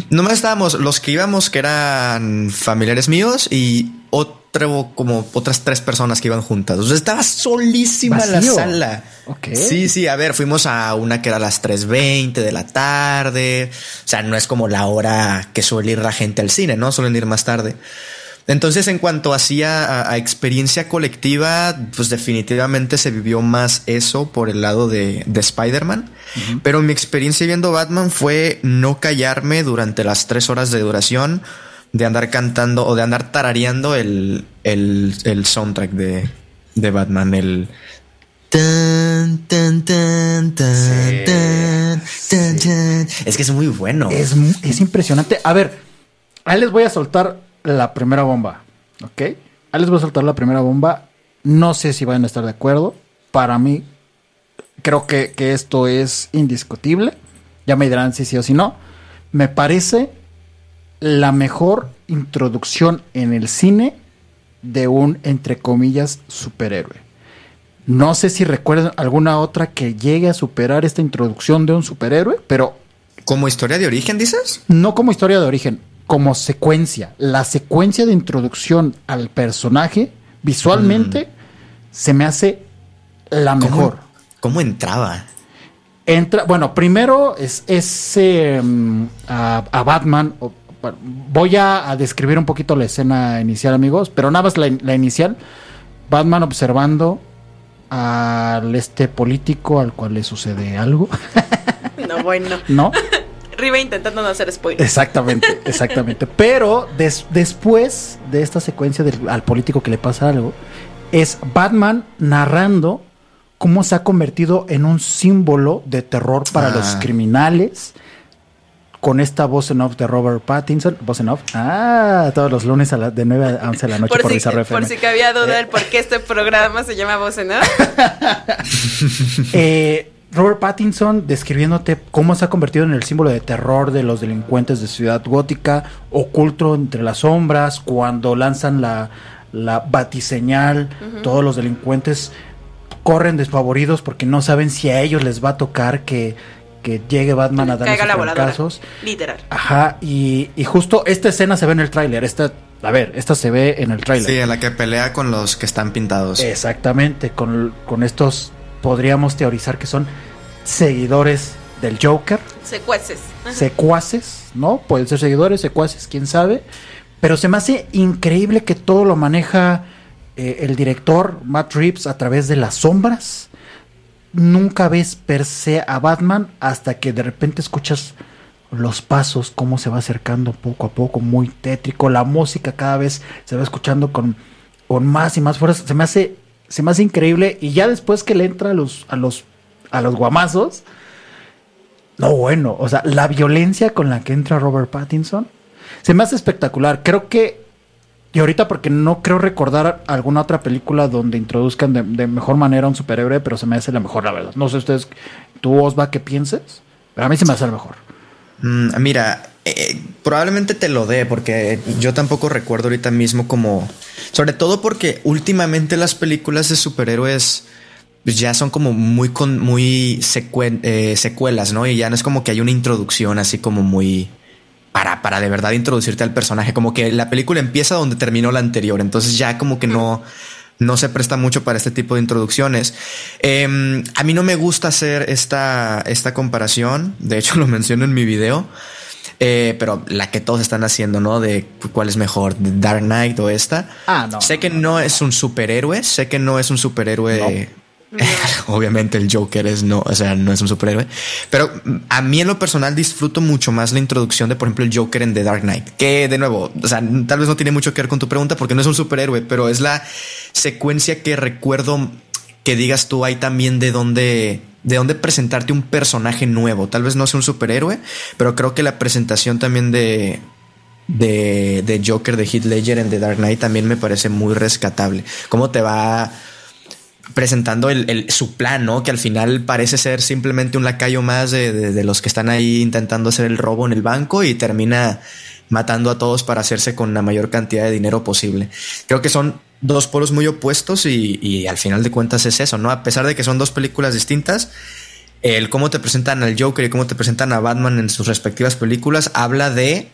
Nomás estábamos los que íbamos, que eran familiares míos, y otro, como otras tres personas que iban juntas. O sea, estaba solísima la sala. Sí, sí, a ver, fuimos a una que era a las 3.20 de la tarde. O sea, no es como la hora que suele ir la gente al cine, ¿no? Suelen ir más tarde. Entonces, en cuanto hacía a, a experiencia colectiva, pues definitivamente se vivió más eso por el lado de, de Spider-Man. Pero mi experiencia viendo Batman fue no callarme durante las tres horas de duración de andar cantando o de andar tarareando el, el, el soundtrack de, de Batman, el... Tan, tan, tan, tan, Sí, tan, tan, tan. Es que es muy bueno. Es, es impresionante. A ver, ahí les voy a soltar la primera bomba, ¿ok? Ahí les voy a soltar la primera bomba. No sé si van a estar de acuerdo. Para mí, creo que, que esto es indiscutible. Ya me dirán si sí o si no. Me parece la mejor introducción en el cine de un, entre comillas, superhéroe. No sé si recuerdan alguna otra que llegue a superar esta introducción de un superhéroe, pero ¿Como historia de origen, dices? no como historia de origen, como secuencia. La secuencia de introducción al personaje visualmente se me hace la mejor. ¿Cómo, entraba? Entra, bueno, primero es ese mm, a, a Batman. o- bueno, voy a, a describir un poquito la escena inicial, amigos, pero nada más la, la inicial. Batman observando al este político al cual le sucede algo, [LAUGHS] No, bueno. ¿no? [LAUGHS] Riva intentando no hacer spoilers. Exactamente, [LAUGHS] exactamente. Pero des- después de esta secuencia del- al político que le pasa algo, es Batman narrando cómo se ha convertido en un símbolo de terror para Ah. los criminales. Con esta voz en off de Robert Pattinson. Voz en off. Ah, todos los lunes a la- de 9 a 11 de la noche por, Por si, Bizarro por FM. si cabía duda el por qué este programa se llama Voz en Off. [LAUGHS] Eh, Robert Pattinson describiéndote cómo se ha convertido en el símbolo de terror de los delincuentes de Ciudad Gótica, oculto entre las sombras, cuando lanzan la, la batiseñal, todos los delincuentes corren despavoridos porque no saben si a ellos les va a tocar que, que llegue Batman a la voladora. casos. Literal. Ajá, y, y justo esta escena se ve en el tráiler, esta, a ver, esta se ve en el tráiler. Sí, en la que pelea con los que están pintados. Exactamente, con, con estos podríamos teorizar que son seguidores del Joker, Secueces. secuaces, ¿no? Pueden ser seguidores, secuaces, quién sabe. Pero se me hace increíble que todo lo maneja eh, el director Matt Reeves a través de las sombras. Nunca ves per se a Batman hasta que de repente escuchas los pasos, cómo se va acercando poco a poco, muy tétrico, la música cada vez se va escuchando con, con más y más fuerza, se me hace, se me hace increíble, y ya después que le entra a los, a los, a los guamazos, no bueno, o sea, la violencia con la que entra Robert Pattinson, se me hace espectacular, creo que, y ahorita porque no creo recordar alguna otra película donde introduzcan de, mejor manera un superhéroe, pero se me hace la mejor, la verdad, no sé ustedes, tú Osva, ¿qué pienses? Pero a mí se me hace la mejor. Mm, mira, eh, probablemente te lo dé porque yo tampoco recuerdo ahorita mismo como... Sobre todo porque últimamente las películas de superhéroes pues, ya son como muy con muy secuen- eh, secuelas, ¿no? Y ya no es como que hay una introducción así como muy para para de verdad introducirte al personaje, como que la película empieza donde terminó la anterior, entonces ya como que no no se presta mucho para este tipo de introducciones. Eh, a mí no me gusta hacer esta, esta comparación, de hecho [LAUGHS] lo menciono en mi video, eh, pero la que todos están haciendo, ¿no? De cuál es mejor, Dark Knight o esta. Ah, no. Sé que no es un superhéroe, sé que no es un superhéroe. [LAUGHS] Obviamente el Joker es no, o sea, no es un superhéroe, pero mm, a mí en lo personal disfruto mucho más la introducción de, por ejemplo, el Joker en The Dark Knight, que de nuevo, o sea, tal vez no tiene mucho que ver con tu pregunta porque no es un superhéroe, pero es la secuencia que recuerdo que digas tú ahí también de dónde de dónde presentarte un personaje nuevo. Tal vez no sea un superhéroe, pero creo que la presentación también de de, de Joker de Heath Ledger en The Dark Knight también me parece muy rescatable. Cómo te va presentando el, el- su plan, ¿no? Que al final parece ser simplemente un lacayo más de, de- los que están ahí intentando hacer el robo en el banco y termina matando a todos para hacerse con la mayor cantidad de dinero posible. Creo que son dos polos muy opuestos y, y al final de cuentas es eso, ¿no? A pesar de que son dos películas distintas, el cómo te presentan al Joker y cómo te presentan a Batman en sus respectivas películas habla de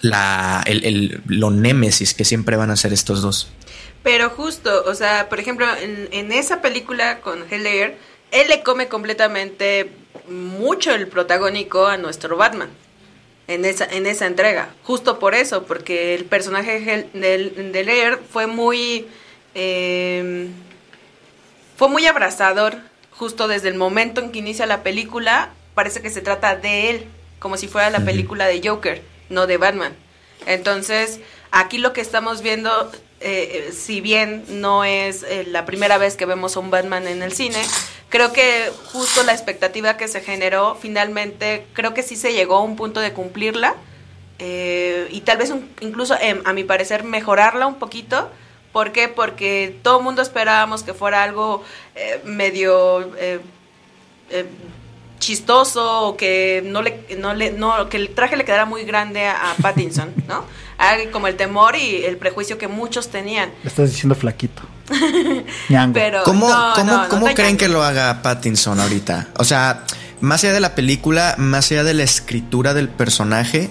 la, el, el- lo némesis que siempre van a ser estos dos. Pero justo, o sea, por ejemplo, en, en esa película con Ledger, él le come completamente mucho el protagónico a nuestro Batman. En esa, en esa entrega. Justo por eso, porque el personaje de de, fue muy. eh, fue muy abrazador. Justo desde el momento en que inicia la película, parece que se trata de él, como si fuera la película de Joker, no de Batman. Entonces, aquí lo que estamos viendo, eh, si bien no es eh, la primera vez que vemos a un Batman en el cine, creo que justo la expectativa que se generó, finalmente, creo que sí se llegó a un punto de cumplirla. eh, y tal vez un- incluso, em, a mi parecer, mejorarla un poquito. ¿Por qué? Porque todo el mundo esperábamos que fuera algo eh, medio chistoso o que no le, no le, no, que el traje le quedara muy grande a Pattinson, ¿no? Hay como el temor y el prejuicio que muchos tenían. Le estás diciendo flaquito. [LAUGHS] Pero ¿Cómo, no, cómo, no, no cómo está creen que lo haga Pattinson ahorita? O sea, más allá de la película, más allá de la escritura del personaje,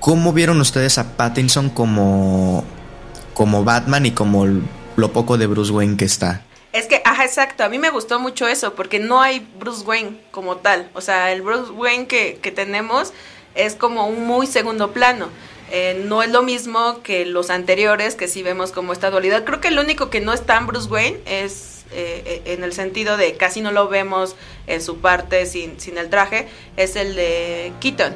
¿cómo vieron ustedes a Pattinson como, como Batman y como lo poco de Bruce Wayne que está? Es que, ajá, exacto. A mí me gustó mucho eso, porque no hay Bruce Wayne como tal. O sea, el Bruce Wayne que, que tenemos es como un muy segundo plano. Eh, no es lo mismo que los anteriores, que sí vemos como esta dualidad. Creo que el único que no es tan Bruce Wayne es eh, eh, en el sentido de casi no lo vemos en su parte sin, sin el traje, es el de Keaton.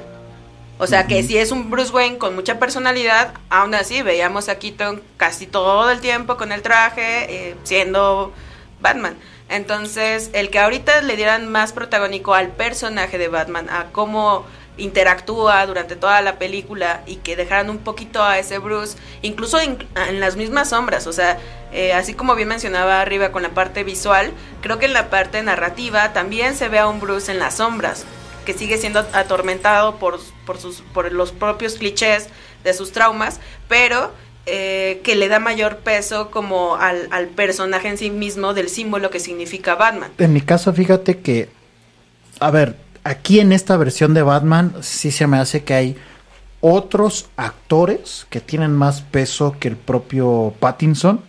O sea que si es un Bruce Wayne con mucha personalidad, aún así veíamos a Keaton casi todo el tiempo con el traje, eh, siendo Batman. Entonces, el que ahorita le dieran más protagónico al personaje de Batman, a cómo interactúa durante toda la película y que dejaran un poquito a ese Bruce, incluso en, las mismas sombras, o sea, eh, así como bien mencionaba arriba con la parte visual, creo que en la parte narrativa también se ve a un Bruce en las sombras, que sigue siendo atormentado por, por, sus, por los propios clichés de sus traumas, pero eh, que le da mayor peso como al, al personaje en sí mismo del símbolo que significa Batman. En mi caso, fíjate que, a ver, aquí en esta versión de Batman sí se me hace que hay otros actores que tienen más peso que el propio Pattinson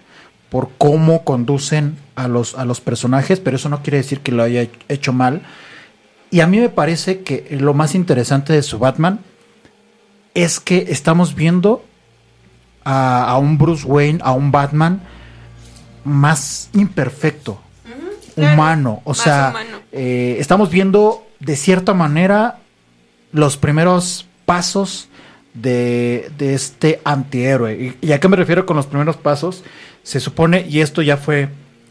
por cómo conducen a los, a los personajes, pero eso no quiere decir que lo haya hecho mal. Y a mí me parece que lo más interesante de su Batman es que estamos viendo a, a un Bruce Wayne, a un Batman más imperfecto. Claro, humano. O sea, humano. eh, estamos viendo de cierta manera los primeros pasos de, de este antihéroe. ¿Y, y a qué me refiero con los primeros pasos? Se supone, y esto ya fue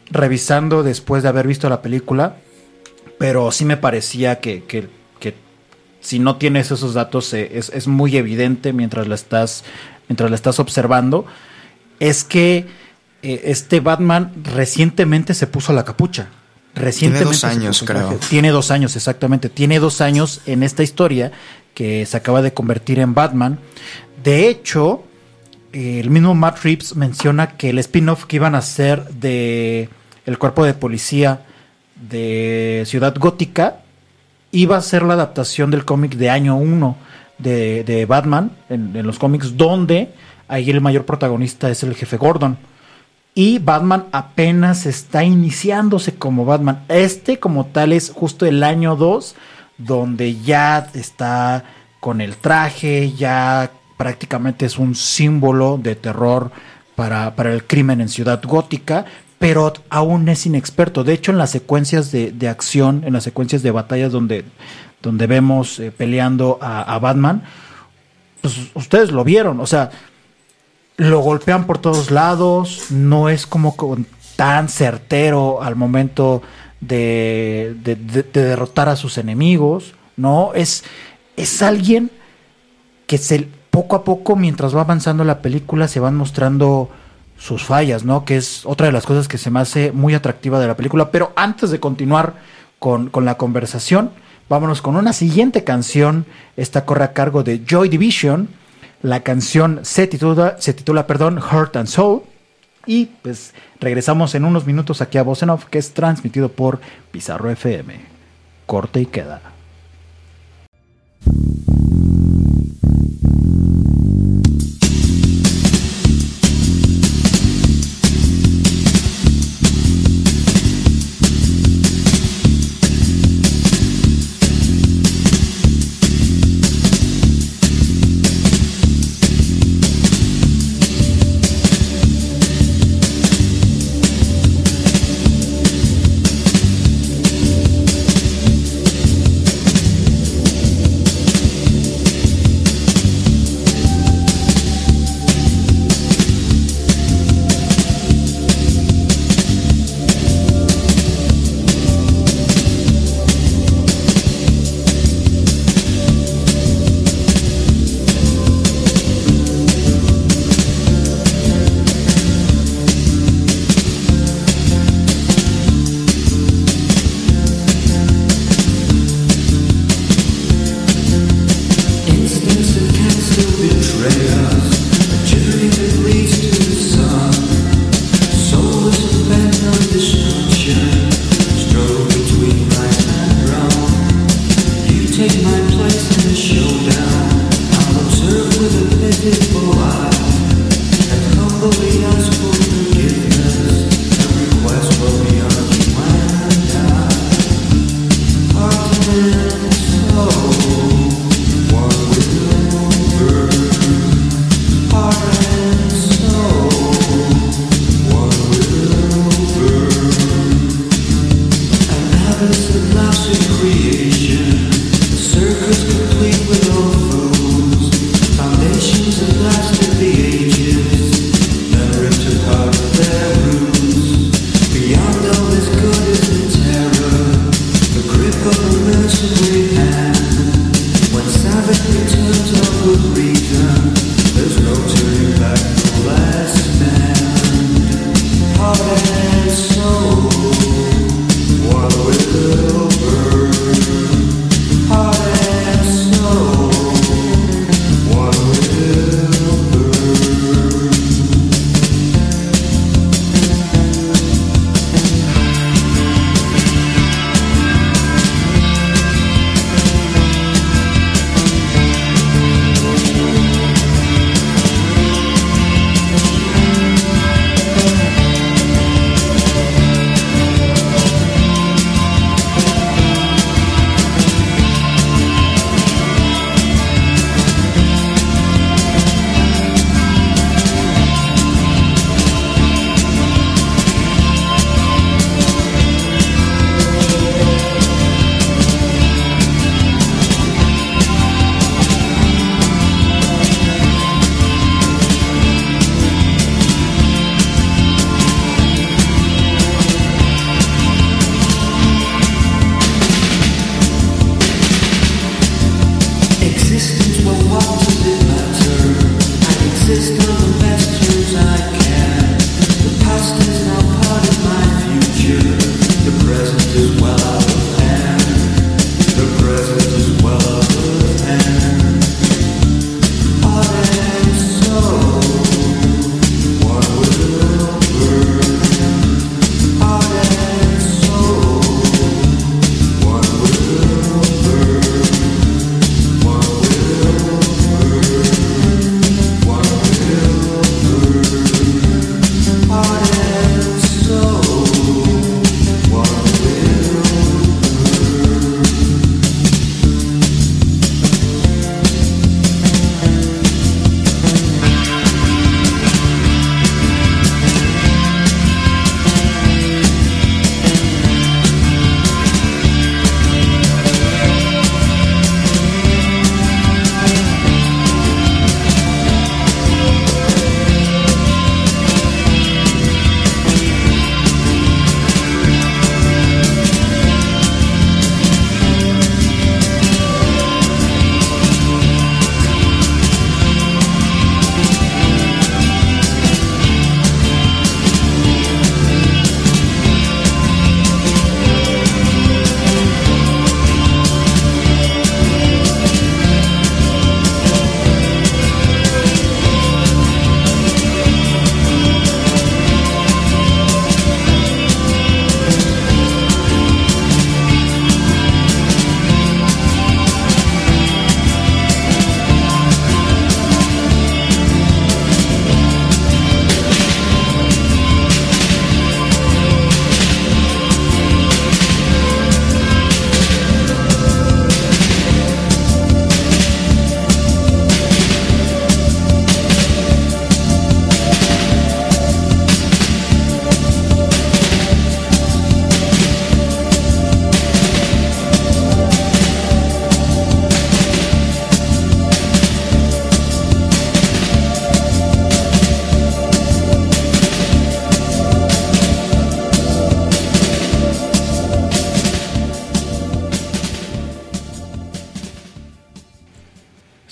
revisando después de haber visto la película, pero sí me parecía que, que- que si no tienes esos datos eh, es, es muy evidente mientras la estás, mientras la estás observando, es que eh, este Batman recientemente se puso la capucha. Recientemente dos se años, creo. Tiene dos años, exactamente. Tiene dos años en esta historia que se acaba de convertir en Batman. De hecho, el mismo Matt Reeves menciona que el spin-off que iban a hacer de el cuerpo de policía de Ciudad Gótica iba a ser la adaptación del cómic de año 1 de, de Batman en, en los cómics, donde ahí el mayor protagonista es el jefe Gordon. Y Batman apenas está iniciándose como Batman. Este como tal es justo el año 2, donde ya está con el traje, ya prácticamente es un símbolo de terror para, para el crimen en Ciudad Gótica, pero aún es inexperto. De hecho, en las secuencias de, de acción, en las secuencias de batallas donde, donde vemos eh, peleando a, a Batman, pues ustedes lo vieron, o sea, lo golpean por todos lados, no es como con- tan certero al momento de, de- de- de derrotar a sus enemigos, ¿no? Es, es alguien que se, poco a poco, mientras va avanzando la película, se van mostrando sus fallas, ¿no? Que es otra de las cosas que se me hace muy atractiva de la película. Pero antes de continuar con, con la conversación, vámonos con una siguiente canción. Esta corre a cargo de Joy Division. La canción se titula, se titula perdón, Heart and Soul. Y pues regresamos en unos minutos aquí a Voz en Off, que es transmitido por Pizarro FM. Corte y queda.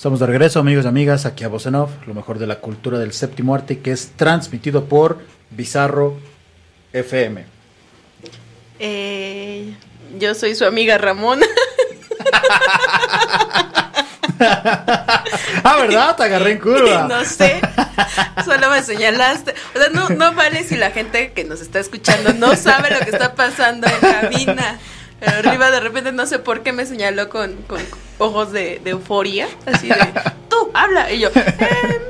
Estamos de regreso, amigos y amigas, aquí a Voz en Off, lo mejor de la cultura del séptimo arte, que es transmitido por Bizarro FM. Eh, yo soy su amiga Ramona. [LAUGHS] ah, ¿verdad? Te agarré en curva. [LAUGHS] no sé, solo me señalaste. O sea, no, no vale si la gente que nos está escuchando no sabe lo que está pasando en cabina. Pero arriba de repente no sé por qué me señaló con, con ojos de, de euforia. Así de, tú, habla. Y yo, "Em,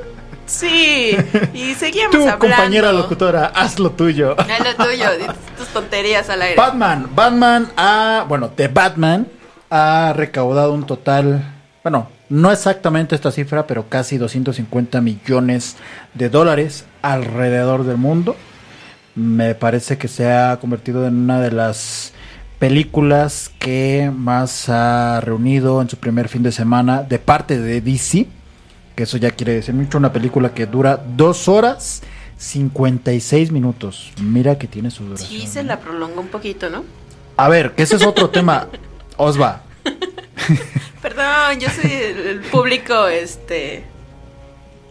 sí. Y seguíamos Tu hablando. compañera locutora, haz lo tuyo. Es lo tuyo, tus tonterías al aire. Batman, Batman ha, bueno, The Batman ha recaudado un total, bueno, no exactamente esta cifra, pero casi 250 millones de dólares alrededor del mundo. Me parece que se ha convertido en una de las películas que más ha reunido en su primer fin de semana de parte de DC, que eso ya quiere decir mucho, una película que dura dos horas 56 minutos. Mira que tiene su duración. Sí, se la prolongó un poquito, ¿no? A ver, que ese es otro tema. Osva. [LAUGHS] Perdón, yo soy el público, este,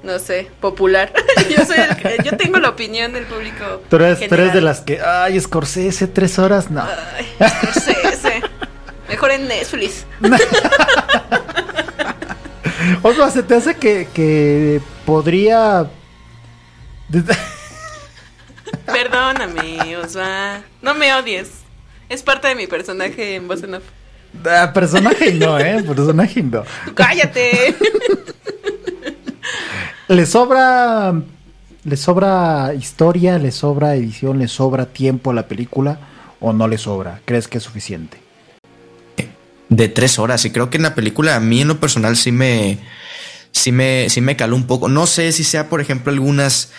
no sé, popular. [LAUGHS] yo soy el yo tengo la opinión del público. Tú eres, tú eres de las que, ay, Scorsese, tres horas, no. Ay, Scorsese. Mejor en Netflix. [LAUGHS] Osva, ¿se te hace que, que podría... [LAUGHS] Perdóname, Osva. No me odies. Es parte de mi personaje en voz en off. Ah, personaje no, ¿eh? Personaje no. Cállate. Le sobra... ¿Le sobra historia? ¿Le sobra edición? ¿Le sobra tiempo a la película? ¿O no le sobra? ¿Crees que es suficiente? de tres horas. Y creo que en la película a mí en lo personal sí me, sí me, sí me caló un poco. No sé si sea, por ejemplo, algunas,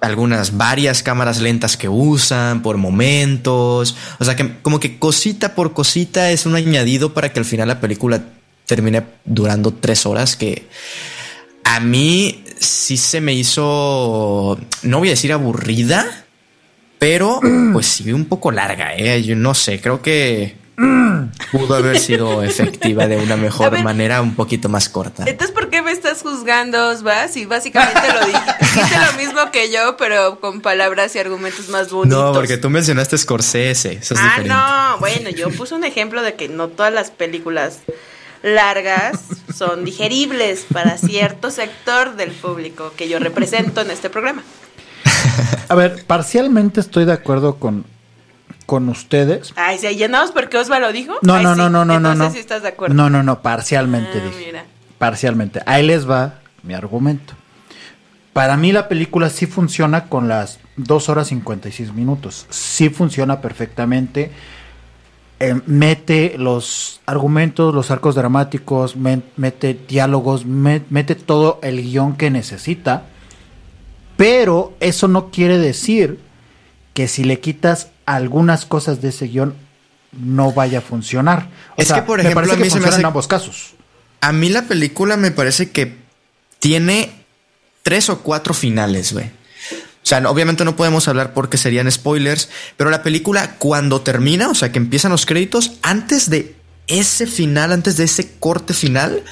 algunas varias cámaras lentas que usan por momentos. O sea que como que cosita por cosita es un añadido para que al final la película termine durando tres horas que a mí sí se me hizo, no voy a decir aburrida, pero [CLEARS THROAT] pues sí un poco larga, ¿eh? Yo no sé, creo que [CLEARS THROAT] pudo haber sido efectiva de una mejor ver. manera, un poquito más corta. Entonces, ¿por qué me estás juzgando, Osva? Si básicamente lo dijiste, [LAUGHS] dijiste lo mismo que yo, pero con palabras y argumentos más bonitos. No, porque tú mencionaste Scorsese, eso es Ah, diferente. no, bueno, yo puse un ejemplo de que no todas las películas largas son digeribles para cierto sector del público que yo represento en este programa. A ver, parcialmente estoy de acuerdo con, con ustedes. Ay, ¿se llenamos porque Osva lo dijo? No, Ay, no, sí. no, no, no, no, no. sí estás de acuerdo. No, no, no, parcialmente Ah, dije. mira. Parcialmente. Ahí les va mi argumento. Para mí la película sí funciona con las 2 horas 56 minutos. Sí funciona perfectamente. Eh, mete los argumentos, los arcos dramáticos, me- mete diálogos, me- mete todo el guion que necesita. Pero eso no quiere decir que si le quitas algunas cosas de ese guion no vaya a funcionar. O Es que, por me ejemplo, parece a mí que se me hace- en ambos casos. A mí la película me parece que tiene tres o cuatro finales, güey. O sea, obviamente no podemos hablar porque serían spoilers, pero la película cuando termina, o sea, que empiezan los créditos, antes de ese final, antes de ese corte final,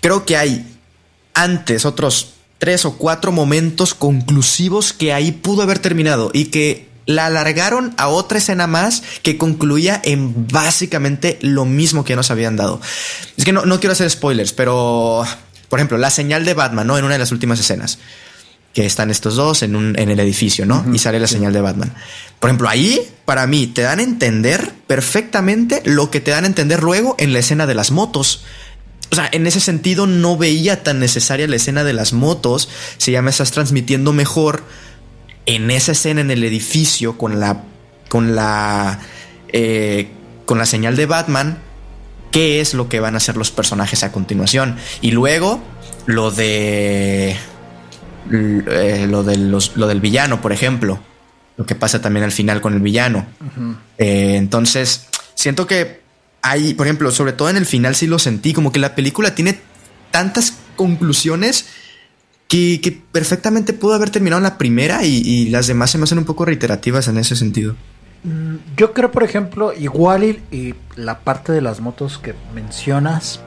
creo que hay antes otros tres o cuatro momentos conclusivos que ahí pudo haber terminado y que la alargaron a otra escena más que concluía en básicamente lo mismo que nos habían dado. Es que no, no quiero hacer spoilers, pero por ejemplo, la señal de Batman, ¿no? En una de las últimas escenas que están estos dos en, un, en el edificio, ¿no? y sale la señal de Batman. Por ejemplo, ahí, para mí, te dan a entender perfectamente lo que te dan a entender luego en la escena de las motos. O sea, en ese sentido no veía tan necesaria la escena de las motos. Si ya me estás transmitiendo mejor en esa escena en el edificio con la. con la. eh, con la señal de Batman. ¿Qué es lo que van a hacer los personajes a continuación? Y luego, lo de. Eh, lo, de los- lo del villano, por ejemplo. Lo que pasa también al final con el villano. Eh, entonces, siento que hay, por ejemplo, sobre todo en el final sí lo sentí, como que la película tiene tantas conclusiones que, que perfectamente pudo haber terminado en la primera y, y las demás se me hacen un poco reiterativas en ese sentido. Yo creo, por ejemplo, igual y, y la parte de las motos que mencionas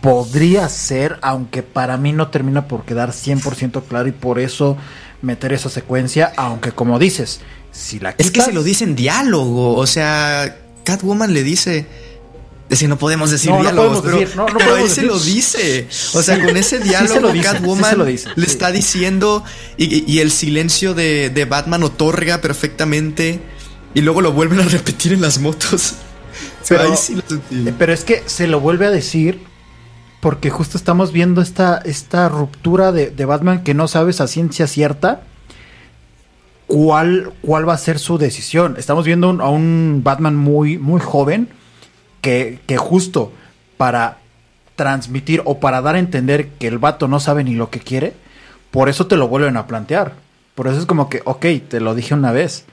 podría ser, aunque para mí no termina por quedar 100% claro y por eso meter esa secuencia, aunque como dices, si la Es que quitas- se lo dice en diálogo. O sea, Catwoman le dice. Es que no podemos decir No, no diálogos, podemos pero, decir, no, pero ahí se decir. lo dice. O sea, Sí, con ese diálogo, dice, sí Catwoman se lo dice, le está diciendo y, y el silencio de, de Batman otorga perfectamente y luego lo vuelven a repetir en las motos. [LAUGHS] Pero- Ahí sí lo sentí. Eh, Pero es que se lo vuelve a decir porque justo estamos viendo esta, esta ruptura de, de Batman que no sabes a ciencia cierta cuál, cuál va a ser su decisión. Estamos viendo un- a un Batman muy, muy joven que, que justo para transmitir o para dar a entender que el vato no sabe ni lo que quiere, por eso te lo vuelven a plantear. Por eso es como que, ok, te lo dije una vez.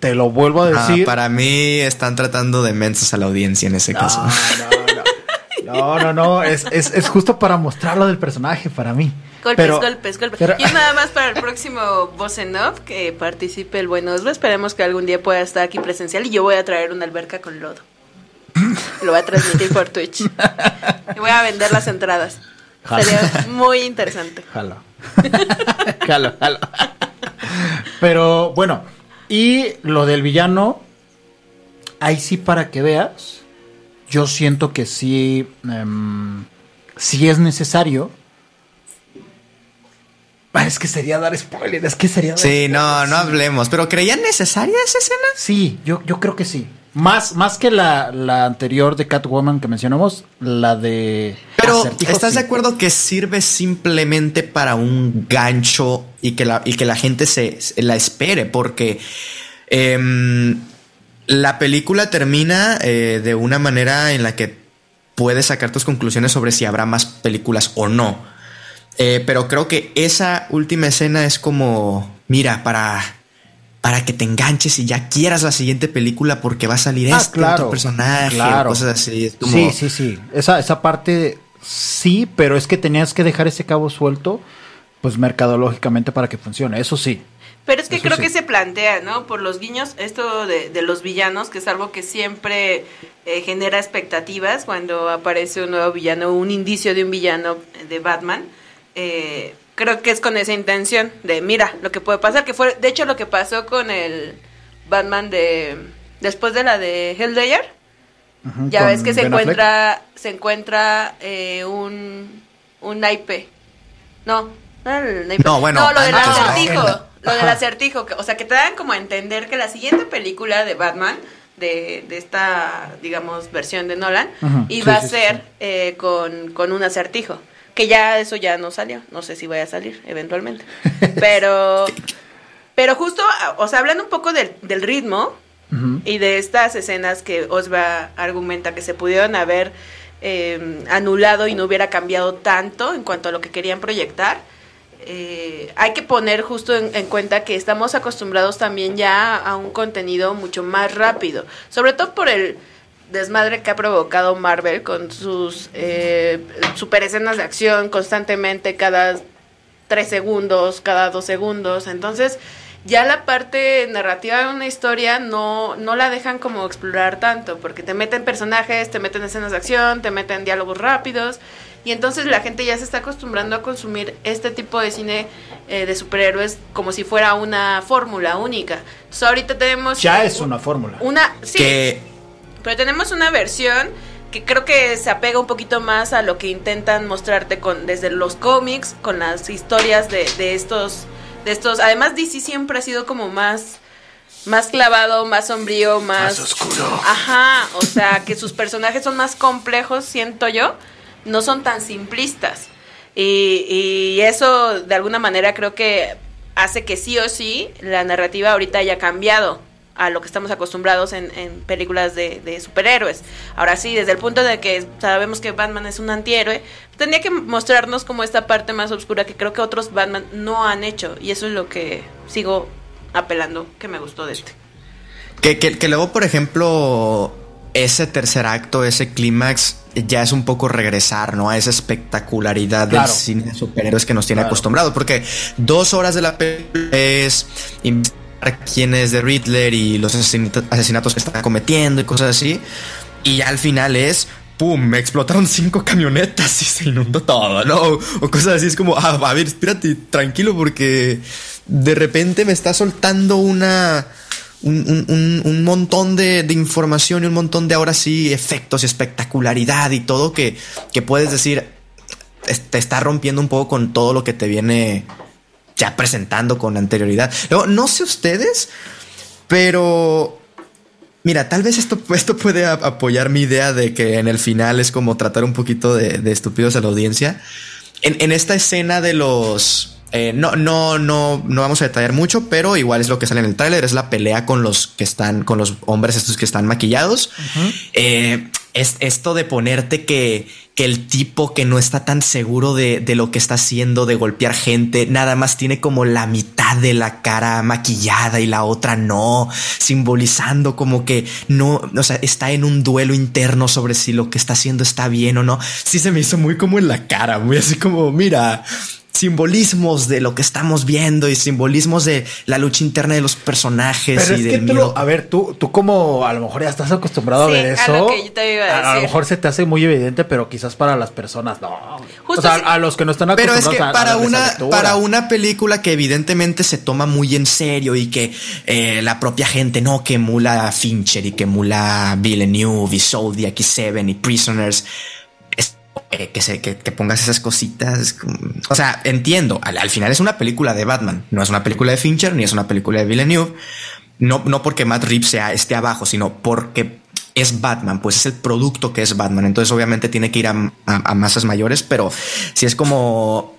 Te lo vuelvo a Ah, decir. para mí están tratando de mensos a la audiencia en ese caso. No. No, no, no. Es, es, es justo para mostrarlo del personaje, para mí. Golpes, Pero- golpes, golpes. pero- Y nada más para el próximo Voz en Off que participe el buen Oslo. Esperemos que algún día pueda estar aquí presencial y yo voy a traer una alberca con lodo. Lo voy a transmitir por Twitch. Y voy a vender las entradas. Jalo. Sería muy interesante. Jalo. [LAUGHS] jalo, jalo. Pero bueno, y lo del villano, ahí sí para que veas, yo siento que sí, em, sí es necesario. Ah, Es que sería dar spoiler, es que sería dar Sí, no, spoiler, no sí. hablemos. ¿Pero creían necesaria esa escena? Sí, yo, yo creo que sí. Más, más que la, la anterior de Catwoman que mencionamos, la de. Pero, ¿estás sí. de acuerdo que sirve simplemente para un gancho y que la, y que la gente se, se la espere? Porque em, la película termina eh, de una manera en la que puedes sacar tus conclusiones sobre si habrá más películas o no. Eh, pero creo que esa última escena es como, mira, para, para que te enganches y ya quieras la siguiente película porque va a salir Ah, este claro, otro personaje, claro. o cosas así. Es como- Sí, sí, sí. Esa, esa parte sí, pero es que tenías que dejar ese cabo suelto, pues mercadológicamente para que funcione. Eso sí. Pero es que Eso creo sí. que se plantea, ¿no? Por los guiños, esto de, de los villanos, que es algo que siempre eh, genera expectativas cuando aparece un nuevo villano, un indicio de un villano de Batman. Eh, creo que es con esa intención de, mira, lo que puede pasar, que fue, de hecho, lo que pasó con el Batman de, después de la de Hellraiser. Ujú, Ya ves que se Ben Affleck. encuentra, se encuentra eh, un, un naipe. No, no el naipe. No, bueno, lo del antes, ¿no? acertijo. Lo del Ajá. acertijo. que- o sea, que te dan como a entender que la siguiente película de Batman, de, de esta, digamos, versión de Nolan, Ujú, iba sí, a ser sí. eh, con, con un acertijo. Que ya eso ya no salió. No sé si vaya a salir eventualmente. [LAUGHS] Pero, pero justo, o sea, hablando un poco del, del ritmo, y de estas escenas que Osva argumenta que se pudieron haber eh, anulado y no hubiera cambiado tanto en cuanto a lo que querían proyectar, eh, hay que poner justo en, en cuenta que estamos acostumbrados también ya a un contenido mucho más rápido, sobre todo por el desmadre que ha provocado Marvel con sus eh, super escenas de acción constantemente cada tres segundos, cada dos segundos. Entonces, ya la parte narrativa de una historia no, no la dejan como explorar tanto, porque te meten personajes, te meten escenas de acción, te meten diálogos rápidos, y entonces la gente ya se está acostumbrando a consumir este tipo de cine eh, de superhéroes como si fuera una fórmula única. Entonces, ahorita tenemos... Ya es una fórmula. Una, sí, Que pero tenemos una versión que creo que se apega un poquito más a lo que intentan mostrarte con desde los cómics, con las historias de, de estos de estos, además DC siempre ha sido como más más clavado, más sombrío, más, Más oscuro. Ajá, o sea, que sus personajes son más complejos, siento yo, no son tan simplistas. Y, eso de alguna manera creo que hace que sí o sí la narrativa ahorita haya cambiado a lo que estamos acostumbrados en, películas de, de superhéroes. Ahora sí, desde el punto de que sabemos que Batman es un antihéroe, tendría que mostrarnos como esta parte más oscura que creo que otros Batman no han hecho. Y eso es lo que sigo apelando, que me gustó de este. Que, que, que luego, por ejemplo, ese tercer acto, ese clímax, ya es un poco regresar, ¿no? A esa espectacularidad Claro. del cine de superhéroes que nos tiene Claro. acostumbrados. Porque dos horas de la película es investigar quién es de Riddler y los asesinatos que está cometiendo y cosas así. Y ya al final es ¡pum! Me explotaron cinco camionetas y se inundó todo, ¿no? O cosas así, es como, ah, a ver, espérate, tranquilo, porque de repente me está soltando una... Un, un- un- montón de, de información y un montón de ahora sí efectos y espectacularidad y todo que, que puedes decir te está rompiendo un poco con todo lo que te viene ya presentando con anterioridad. Luego, no sé ustedes, pero Mira, tal vez esto, esto puede apoyar mi idea de que en el final es como tratar un poquito de, de estúpidos a la audiencia. En, en esta escena de los... eh, no, no, no, no vamos a detallar mucho, pero igual es lo que sale en el tráiler, es la pelea con los que están, con los hombres estos que están maquillados. Eh, es esto de ponerte que, que el tipo que no está tan seguro de, de lo que está haciendo, de golpear gente, nada más tiene como la mitad de la cara maquillada y la otra no, simbolizando como que no, o sea, está en un duelo interno sobre si lo que está haciendo está bien o no. Sí se me hizo muy como en la cara, muy así como, mira, simbolismos de lo que estamos viendo y simbolismos de la lucha interna de los personajes Pero y es del que tú, miedo. lo- a ver, tú, tú como a lo mejor ya estás acostumbrado Sí, a ver a eso. lo que yo te iba a a lo mejor se te hace muy evidente, pero quizás para las personas no. Justo o sea, si- a los que no están Pero acostumbrados es que a- para una, para una película que evidentemente se toma muy en serio y que eh, la propia gente no que emula a Fincher y que emula a Villeneuve y Zodiac y Seven y Prisoners eh, que, se, que, que pongas esas cositas. o sea, entiendo. Al, al final es una película de Batman, no es una película de Fincher ni es una película de Villeneuve. No, no porque Matt Reeves sea esté abajo, sino porque es Batman, pues es el producto que es Batman. Entonces, obviamente, tiene que ir a, a- masas mayores, pero si es como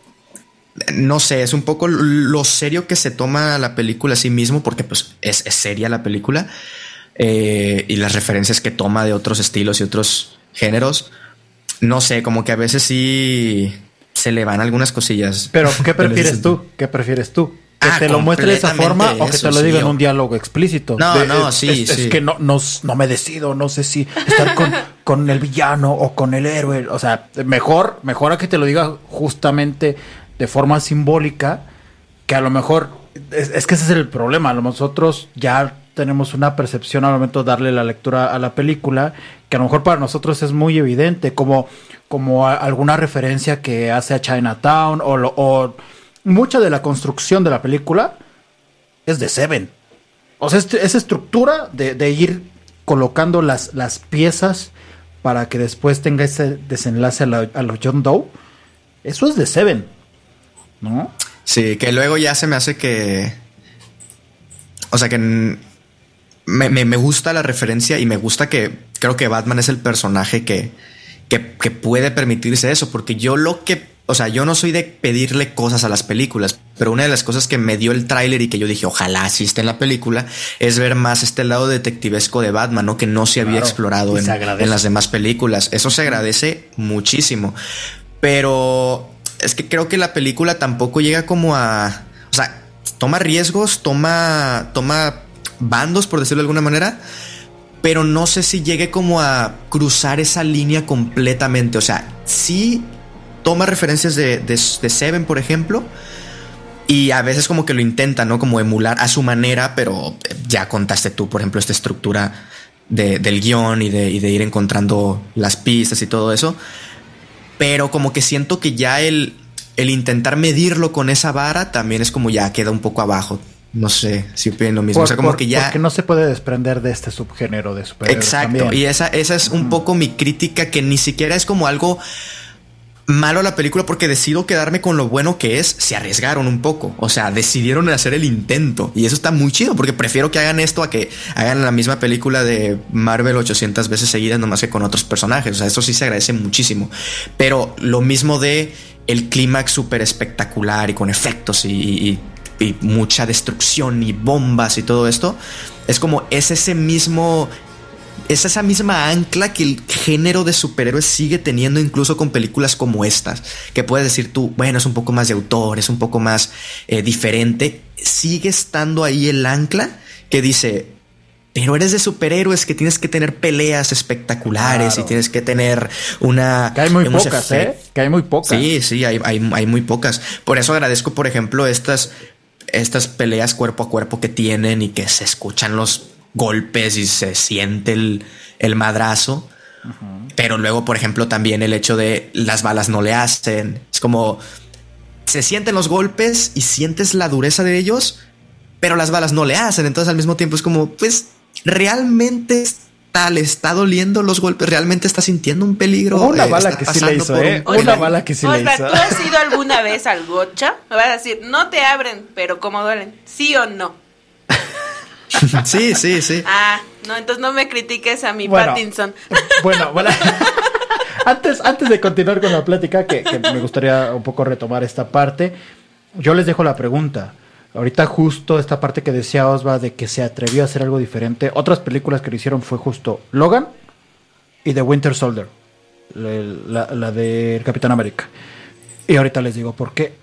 no sé, es un poco lo serio que se toma la película a sí mismo, porque pues es, es seria la película eh, y las referencias que toma de otros estilos y otros géneros. No sé, como que a veces sí se le van algunas cosillas. Pero, ¿qué [LAUGHS] prefieres tú? ¿Qué prefieres tú? ¿Que Ah, te lo muestre de esa forma o que te lo diga sí, en un diálogo explícito? No, no, es- sí, es, es sí. que no, no, no me decido, no sé si estar con, [LAUGHS] con el villano o con el héroe. O sea, mejor, mejor a que te lo diga justamente de forma simbólica, que a lo mejor, es, es que ese es el problema. Nosotros ya tenemos una percepción al momento de darle la lectura a la película, que a lo mejor para nosotros es muy evidente, como, como alguna referencia que hace a Chinatown o, lo- o mucha de la construcción de la película es de Seven. O sea, esa estructura de, ir colocando las, las piezas para que después tenga ese desenlace a, la- a los John Doe, eso es de Seven, ¿no? Sí, que luego ya se me hace que. O sea, que me, me- me gusta la referencia y me gusta que creo que Batman es el personaje que, que, que puede permitirse eso, porque yo lo que. O sea, yo no soy de pedirle cosas a las películas, pero una de las cosas que me dio el tráiler y que yo dije, ojalá asiste en la película, es ver más este lado detectivesco de Batman, ¿no? Que no se había Claro, explorado en, en las demás películas. Eso se agradece muchísimo. Pero es que creo que la película tampoco llega como a. O sea, toma riesgos, toma. toma bandos, por decirlo de alguna manera. Pero no sé si llegue como a cruzar esa línea completamente. O sea, sí toma referencias de, de, Seven, por ejemplo. Y a veces como que lo intenta, ¿no? Como emular a su manera, pero ya contaste tú, por ejemplo, esta estructura de- del guion y de, y de ir encontrando las pistas y todo eso. Pero como que siento que ya el, el intentar medirlo con esa vara también es como ya queda un poco abajo. No sé si opinan lo mismo. Por- o sea, como por- que ya... Porque no se puede desprender de este subgénero de superhéroes Exacto. también. Y esa, esa es un poco mi crítica, que ni siquiera es como algo malo a la película porque decido quedarme con lo bueno que es, se arriesgaron un poco, o sea, decidieron hacer el intento y eso está muy chido porque prefiero que hagan esto a que hagan la misma película de Marvel 800 veces seguidas nomás que con otros personajes, o sea, eso sí se agradece muchísimo, pero lo mismo de el clímax súper espectacular y con efectos y, y- y mucha destrucción y bombas y todo esto, es como es ese mismo es esa misma ancla que el género de superhéroes sigue teniendo incluso con películas como estas, que puedes decir tú, bueno, es un poco más de autor, es un poco más eh, diferente, sigue estando ahí el ancla que dice, pero eres de superhéroes que tienes que tener peleas espectaculares Claro. y tienes que tener una... Que hay muy pocas, ¿eh? Que hay muy pocas. Sí, sí, hay, hay, hay muy pocas. Por eso agradezco, por ejemplo, estas, estas peleas cuerpo a cuerpo que tienen y que se escuchan los golpes y se siente el, el madrazo. Pero luego, por ejemplo, también el hecho de las balas no le hacen. Es como se sienten los golpes y sientes la dureza de ellos, pero las balas no le hacen. Entonces al mismo tiempo es como, pues realmente está, le está doliendo los golpes, realmente está sintiendo un peligro. Una eh, bala está que sí le hizo, ¿eh? un- Una bala que sí le hizo. ¿tú has ido alguna vez al gocha? Me vas a decir, no te abren, pero ¿cómo duelen? ¿Sí o no? [LAUGHS] Sí, sí, sí. Ah, no, entonces no me critiques a mi Bueno. Pattinson. [LAUGHS] Bueno, bueno. [LAUGHS] antes, antes de continuar con la plática, que, que me gustaría un poco retomar esta parte, yo les dejo la pregunta. Ahorita justo esta parte que decía Osva de que se atrevió a hacer algo diferente. Otras películas que lo hicieron fue justo Logan y The Winter Soldier, la, la, del Capitán América. Y ahorita les digo por qué.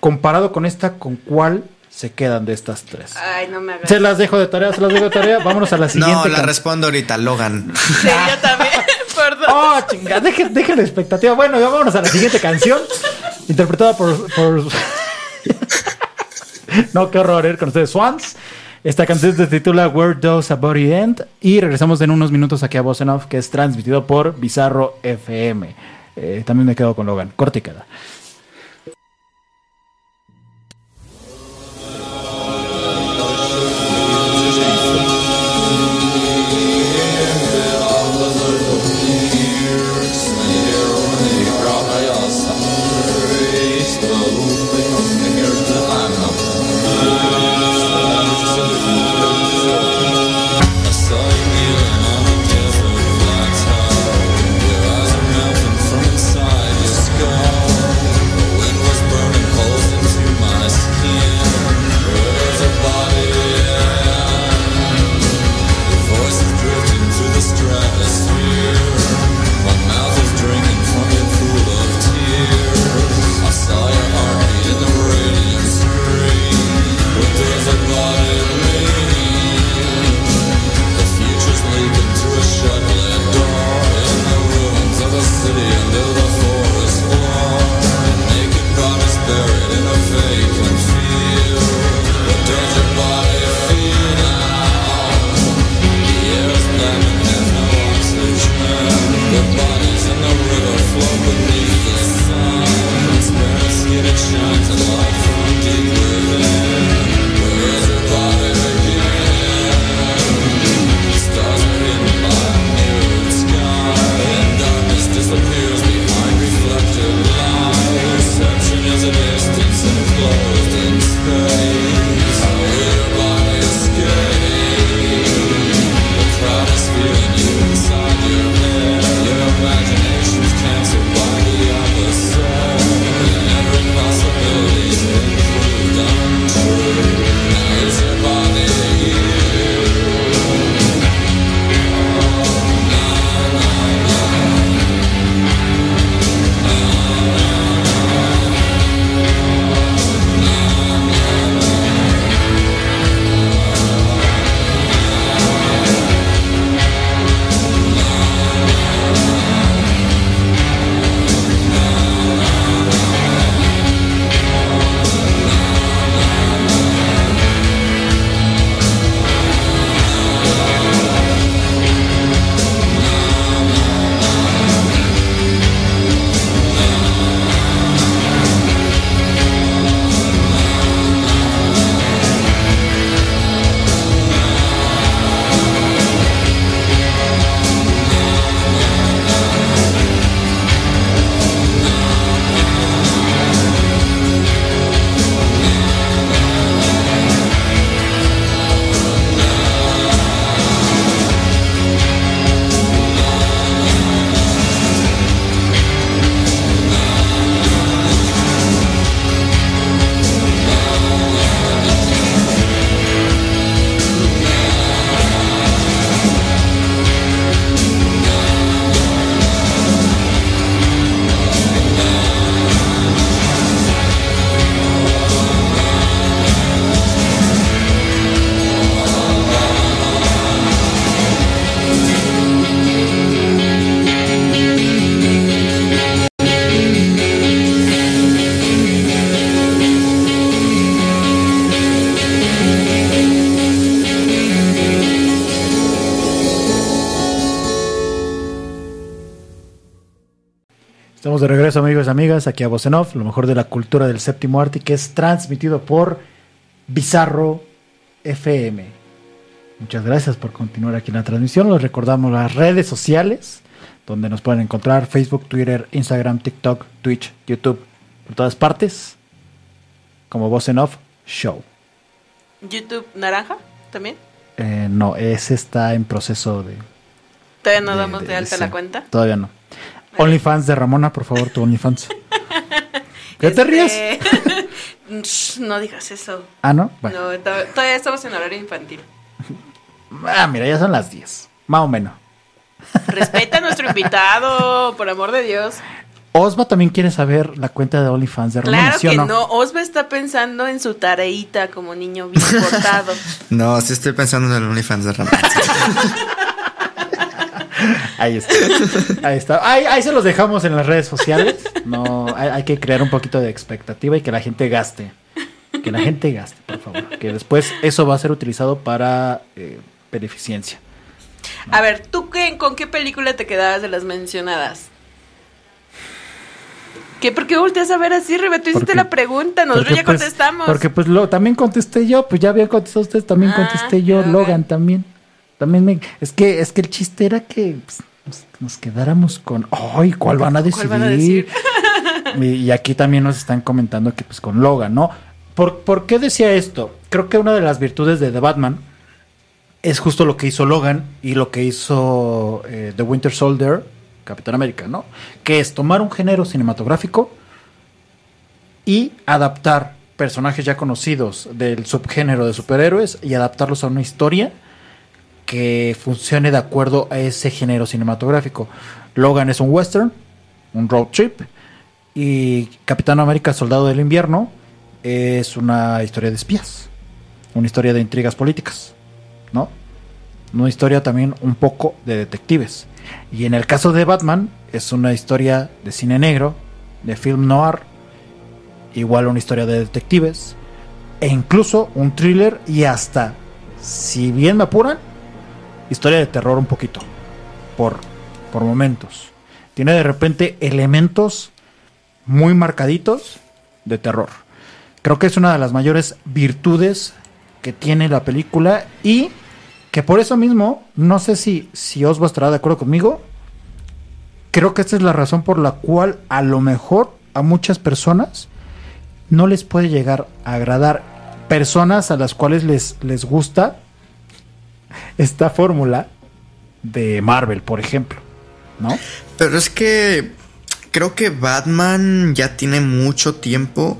Comparado con esta, ¿con cuál se quedan de estas tres? Ay, no me hagas. Se las dejo de tarea, se las dejo de tarea. Vámonos a la [LAUGHS] siguiente. No, la can- respondo ahorita, Logan. Sí, yo también. [LAUGHS] Perdón. Oh, chinga, dejen, dejen la expectativa. Bueno, ya vámonos a la siguiente canción. interpretada por. por- [LAUGHS] no, qué horror, con ustedes, Swans. Esta canción se titula Where Does a Body End. Y regresamos en unos minutos aquí a Voz en Off, que es transmitido por Bizarro FM. Eh, también me quedo con Logan. Corte y queda. Estamos de regreso, amigos y amigas, aquí a Voz en Off, lo mejor de la cultura del séptimo arte, que es transmitido por Bizarro FM. Muchas gracias por continuar aquí en la transmisión. Les recordamos las redes sociales, donde nos pueden encontrar: Facebook, Twitter, Instagram, TikTok, Twitch, YouTube, por todas partes, como Voz en Off Show. YouTube naranja también. Eh, no, ese está en proceso de. Todavía no de- damos de- de alta la cuenta. Todavía no. OnlyFans de Ramona, por favor, tu OnlyFans. [LAUGHS] ¿Qué te Este, ríes? [LAUGHS] Shh, no digas eso. Ah, ¿no? Bueno. No, to- todavía estamos en horario infantil. [LAUGHS] Ah, mira, ya son las 10. Más o menos. Respeta a nuestro invitado, por amor de Dios. Osma también quiere saber la cuenta de OnlyFans de Ramona, Claro ¿sí o que no? no? Osva está pensando en su tareita como niño bien portado. No, sí estoy pensando en el OnlyFans de Ramón. Ahí está. Ahí está. Ahí, ahí se los dejamos en las redes sociales. No, hay, hay que crear un poquito de expectativa y que la gente gaste. Que la gente gaste, por favor. Que después eso va a ser utilizado para eh, beneficencia. A ver, ¿tú qué, con qué película te quedabas de las mencionadas? ¿Qué? ¿Por qué volteas a ver así, Rebe? Tú hiciste la pregunta, nosotros ya pues, contestamos. Porque pues lo, también contesté yo, pues ya habían contestado ustedes, también Ah, contesté yo, Logan. Logan también. También me, es que es que el chiste era que pues, nos, nos quedáramos con, ay, ¿cuál van a decidir? ¿Cuál van a decir? y, y aquí también nos están comentando que pues con Logan, ¿no? ¿Por, ¿Por qué decía esto? Creo que una de las virtudes de The Batman es justo lo que hizo Logan y lo que hizo eh, The Winter Soldier, Capitán América, ¿no? Que es tomar un género cinematográfico y adaptar personajes ya conocidos del subgénero de superhéroes y adaptarlos a una historia que funcione de acuerdo a ese género cinematográfico. Logan es un western, un road trip, y Capitán América, Soldado del Invierno, es una historia de espías, una historia de intrigas políticas, ¿no? Una historia también un poco de detectives. Y en el caso de Batman, es una historia de cine negro, de film noir, igual una historia de detectives, e incluso un thriller y hasta, si bien me apuran, historia de terror un poquito, por, por momentos. Tiene de repente elementos muy marcaditos de terror. Creo que es una de las mayores virtudes que tiene la película y que por eso mismo, no sé si, si Osva estará de acuerdo conmigo, creo que esta es la razón por la cual a lo mejor a muchas personas no les puede llegar a agradar. Personas a las cuales les, les gusta esta fórmula de Marvel, por ejemplo, ¿no? Pero es que creo que Batman ya tiene mucho tiempo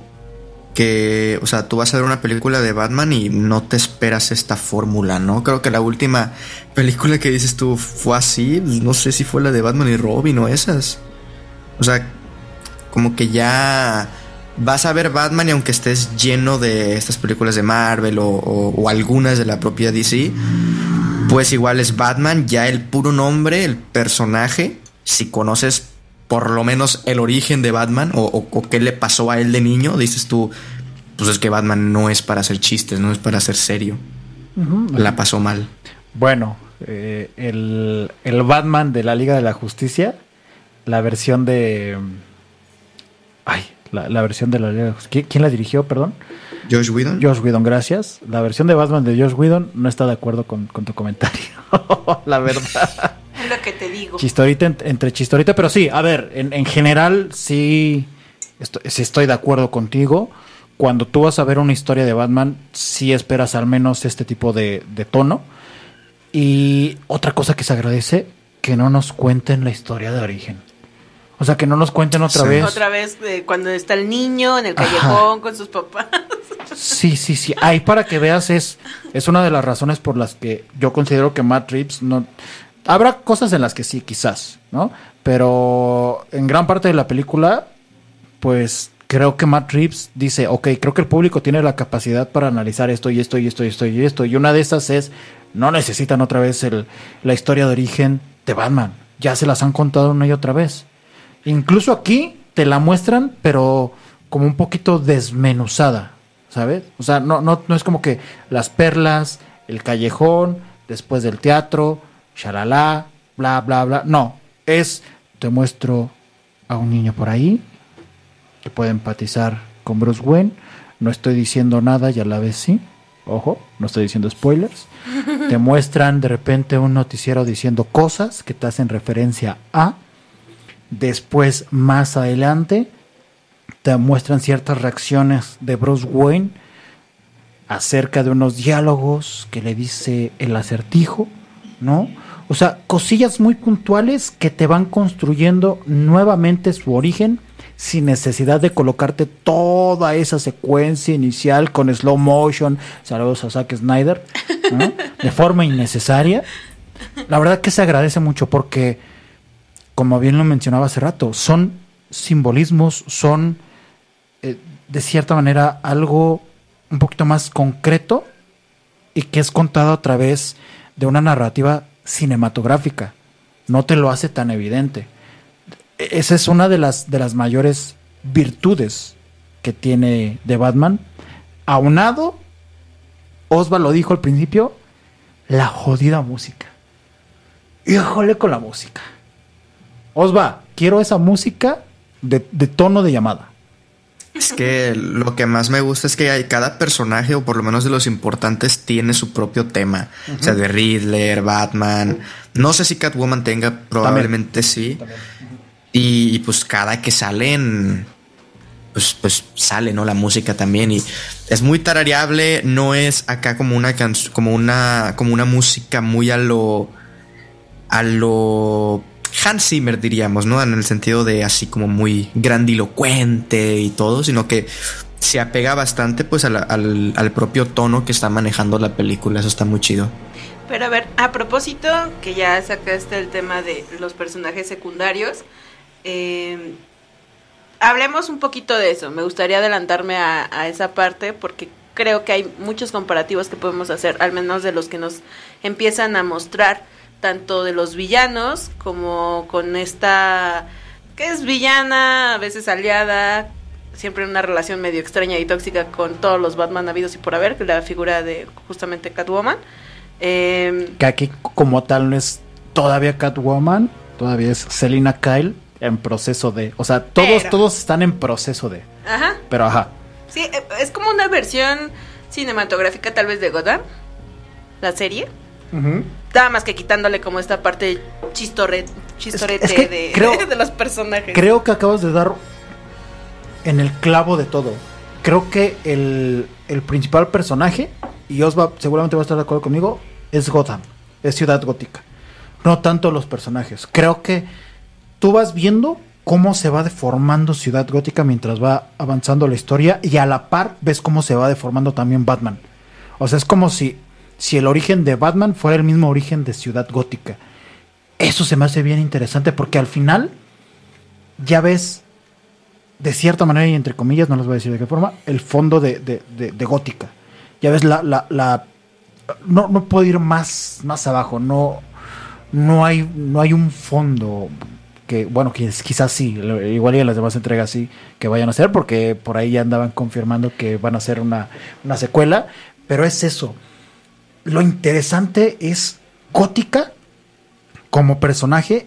que, o sea, tú vas a ver una película de Batman y no te esperas esta fórmula, ¿no? Creo que la última película que dices tú fue así, no sé si fue la de Batman y Robin o esas. O sea, como que ya vas a ver Batman y aunque estés lleno de estas películas de Marvel o, o- o algunas de la propia DC, pues igual es Batman, ya el puro nombre, el personaje, si conoces por lo menos el origen de Batman o, o- o qué le pasó a él de niño, dices tú, pues es que Batman no es para hacer chistes, no es para ser serio. La pasó mal. Bueno, eh, el, el Batman de la Liga de la Justicia, la versión de... Ay, la, la versión de la Liga de la Justicia. ¿Quién, quién la dirigió, perdón? Josh Whedon. Josh Whedon, gracias. La versión de Batman de Josh Whedon no está de acuerdo con, con tu comentario. [LAUGHS] la verdad. Es lo que te digo. Chistorita en- entre chistorita, pero sí, a ver, en, en general sí estoy, sí estoy de acuerdo contigo. Cuando tú vas a ver una historia de Batman, sí esperas al menos este tipo de, de tono. Y otra cosa que se agradece, que no nos cuenten la historia de origen. O sea, que no nos cuenten otra Sí. vez. Otra vez, eh, cuando está el niño en el Ajá. callejón con sus papás. Sí, sí, sí. Ahí para que veas es, es una de las razones por las que yo considero que Matt Reeves no... Habrá cosas en las que sí, quizás, ¿no? Pero en gran parte de la película, pues creo que Matt Reeves dice, ok, creo que el público tiene la capacidad para analizar esto y esto y esto y esto y esto. Y una de esas es, no necesitan otra vez el, la historia de origen de Batman. Ya se las han contado una y otra vez. Incluso aquí te la muestran, pero como un poquito desmenuzada, ¿sabes? O sea, no, no, no es como que las perlas, el callejón, después del teatro, shalala, bla, bla, bla. No, es, te muestro a un niño por ahí que puede empatizar con Bruce Wayne. No estoy diciendo nada y a la vez sí. Ojo, no estoy diciendo spoilers. [LAUGHS] Te muestran de repente un noticiero diciendo cosas que te hacen referencia a. Después, más adelante, te muestran ciertas reacciones de Bruce Wayne acerca de unos diálogos que le dice el acertijo, ¿no? O sea, cosillas muy puntuales que te van construyendo nuevamente su origen sin necesidad de colocarte toda esa secuencia inicial con slow motion, saludos a Zack Snyder, ¿no? [LAUGHS] de forma innecesaria. La verdad que se agradece mucho porque, como bien lo mencionaba hace rato, son simbolismos, son eh, de cierta manera algo un poquito más concreto y que es contado a través de una narrativa cinematográfica. No te lo hace tan evidente. Esa es una de las, de las mayores virtudes que tiene de Batman. Aunado, Osva lo dijo al principio, la jodida música. Híjole con la música. Osva, quiero esa música de, de tono de llamada. Es que lo que más me gusta es que hay cada personaje, o por lo menos de los importantes, tiene su propio tema. O sea, de Riddler, Batman. No sé si Catwoman tenga, probablemente sí. Y, y, pues cada que salen, pues, pues sale, ¿no? La música también. Y es muy tarareable. No es acá como una canción, como una, como una música muy a lo. a lo. Hans Zimmer, diríamos, ¿no? En el sentido de así como muy grandilocuente y todo, sino que se apega bastante pues al, propio tono que está manejando la película. Eso está muy chido. Pero a ver, a propósito, que ya sacaste el tema de los personajes secundarios, eh, hablemos un poquito de eso. Me gustaría adelantarme a esa parte porque creo que hay muchos comparativos que podemos hacer, al menos de los que nos empiezan a mostrar, tanto de los villanos como con esta que es villana, a veces aliada, siempre en una relación medio extraña y tóxica con todos los Batman habidos y por haber, que la figura de justamente Catwoman. Eh, Que aquí como tal no es todavía Catwoman, todavía es Selina Kyle en proceso de... O sea, todos, Pero- todos están en proceso de... ajá. Pero ajá. Sí, eh, es como una versión cinematográfica tal vez de Gotham, la serie. Nada más que quitándole como esta parte chistorre, chistorete es que de, creo- [LAUGHS] de los personajes. Creo que acabas de dar en el clavo de todo. Creo que el, el principal personaje, y Osva seguramente va a estar de acuerdo conmigo, es Gotham, es Ciudad Gótica. No tanto los personajes. Creo que tú vas viendo cómo se va deformando Ciudad Gótica mientras va avanzando la historia y a la par ves cómo se va deformando también Batman. O sea, es como si, si el origen de Batman fuera el mismo origen de Ciudad Gótica. Eso se me hace bien interesante porque al final ya ves, de cierta manera y entre comillas, no les voy a decir de qué forma, el fondo de, de- de- de gótica. Ya ves la... la, la- no, no puedo ir más, más abajo, no, no, hay, no hay un fondo que, bueno, que quizás sí, igual y en las demás entregas sí que vayan a hacer, porque por ahí ya andaban confirmando que van a hacer una, una secuela, pero es eso. Lo interesante es gótica como personaje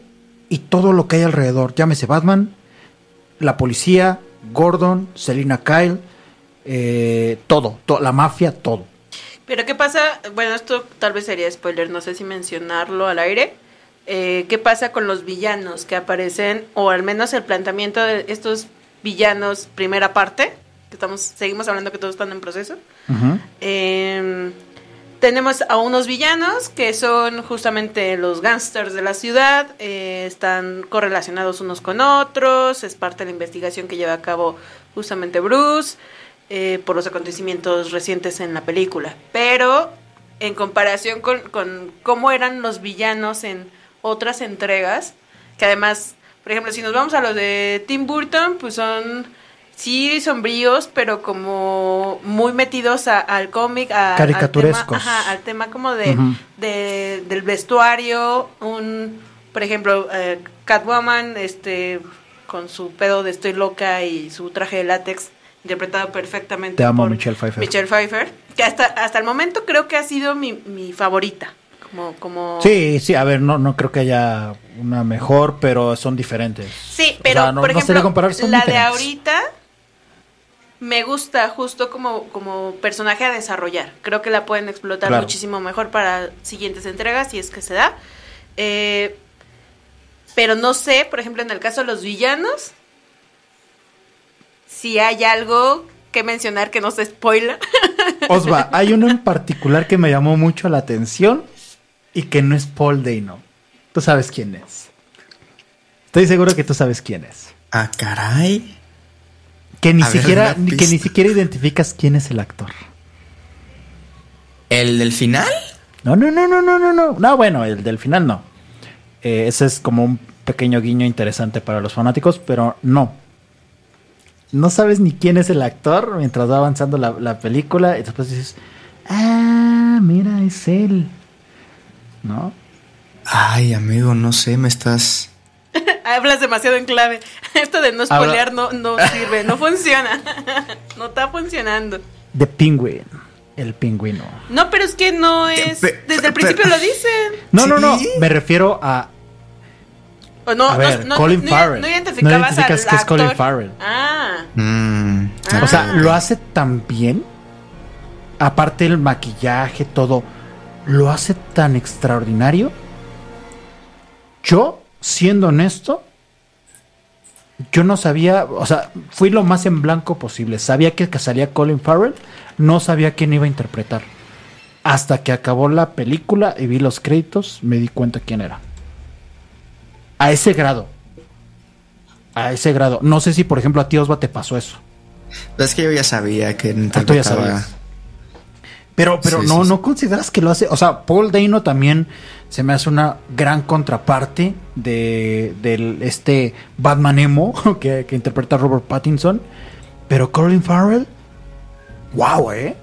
y todo lo que hay alrededor. Llámese Batman, la policía, Gordon, Selina Kyle, eh, todo, to- la mafia, todo. Pero ¿qué pasa? Bueno, esto tal vez sería spoiler, no sé si mencionarlo al aire. Eh, ¿Qué pasa con los villanos que aparecen, o al menos el planteamiento de estos villanos primera parte, que estamos, seguimos hablando que todos están en proceso? Eh, tenemos a unos villanos que son justamente los gángsters de la ciudad, eh, están correlacionados unos con otros, es parte de la investigación que lleva a cabo justamente Bruce eh, por los acontecimientos recientes en la película. Pero en comparación con, con cómo eran los villanos en otras entregas, que además, por ejemplo, si nos vamos a los de Tim Burton, pues son sí sombríos, pero como muy metidos a- al cómic, a- al tema, Caricaturescos. ajá, al tema como de, del vestuario, un, por ejemplo, eh, Catwoman, este, con su pedo de estoy loca y su traje de látex interpretado perfectamente Te amo, por Michelle Pfeiffer. Michelle Pfeiffer, que hasta hasta el momento creo que ha sido mi, mi favorita, como como Sí, sí, a ver, no, no creo que haya una mejor, pero son diferentes. Sí, O pero sea, no- por no ejemplo, sería comparar, la de ahorita me gusta justo como, como personaje a desarrollar. Creo que la pueden explotar Claro. muchísimo mejor para siguientes entregas, si es que se da. Eh, pero no sé, por ejemplo, en el caso de los villanos, si hay algo que mencionar que no se spoila. [LAUGHS] Osva, hay uno en particular que me llamó mucho la atención y que no es Paul Dano. Tú sabes quién es. Estoy seguro que tú sabes quién es. Ah, caray. Que ni A siquiera, que ni siquiera identificas quién es el actor. ¿El del final? No, no, no, no, no, no, no. No, bueno, el del final no. Eh, ese es como un pequeño guiño interesante para los fanáticos, pero no. No sabes ni quién es el actor mientras va avanzando la, la película y después dices, ah, mira, es él. ¿No? Ay, amigo, no sé, me estás. Hablas demasiado en clave. [LAUGHS] Esto de no spoilear no, no [LAUGHS] sirve, no funciona. [LAUGHS] no está funcionando. The Penguin, el pingüino. No, pero es que no es. Desde el principio lo dicen. No, no, no, ¿Sí? me refiero a... O no, A no- ver, no, Colin no- Farrell. No identificabas No identificas al que es Colin. Farrell. Ah. Mm, Ah. O sea, lo hace tan bien. Aparte el maquillaje, todo. Lo hace tan extraordinario. Yo, siendo honesto, yo no sabía, o sea, fui lo más en blanco posible. Sabía que salía Colin Farrell, no sabía quién iba a interpretar. Hasta que acabó la película y vi los créditos, me di cuenta quién era. A ese grado. A ese grado. No sé si, por ejemplo, a ti Osva te pasó eso. Es que yo ya sabía que Ah, tú ya interpretaba. sabías. Pero, pero Sí, no, sí, no consideras que lo hace. O sea, Paul Dano también se me hace una gran contraparte de del este Batman emo [LAUGHS] que, que interpreta Robert Pattinson. Pero Colin Farrell, wow, eh.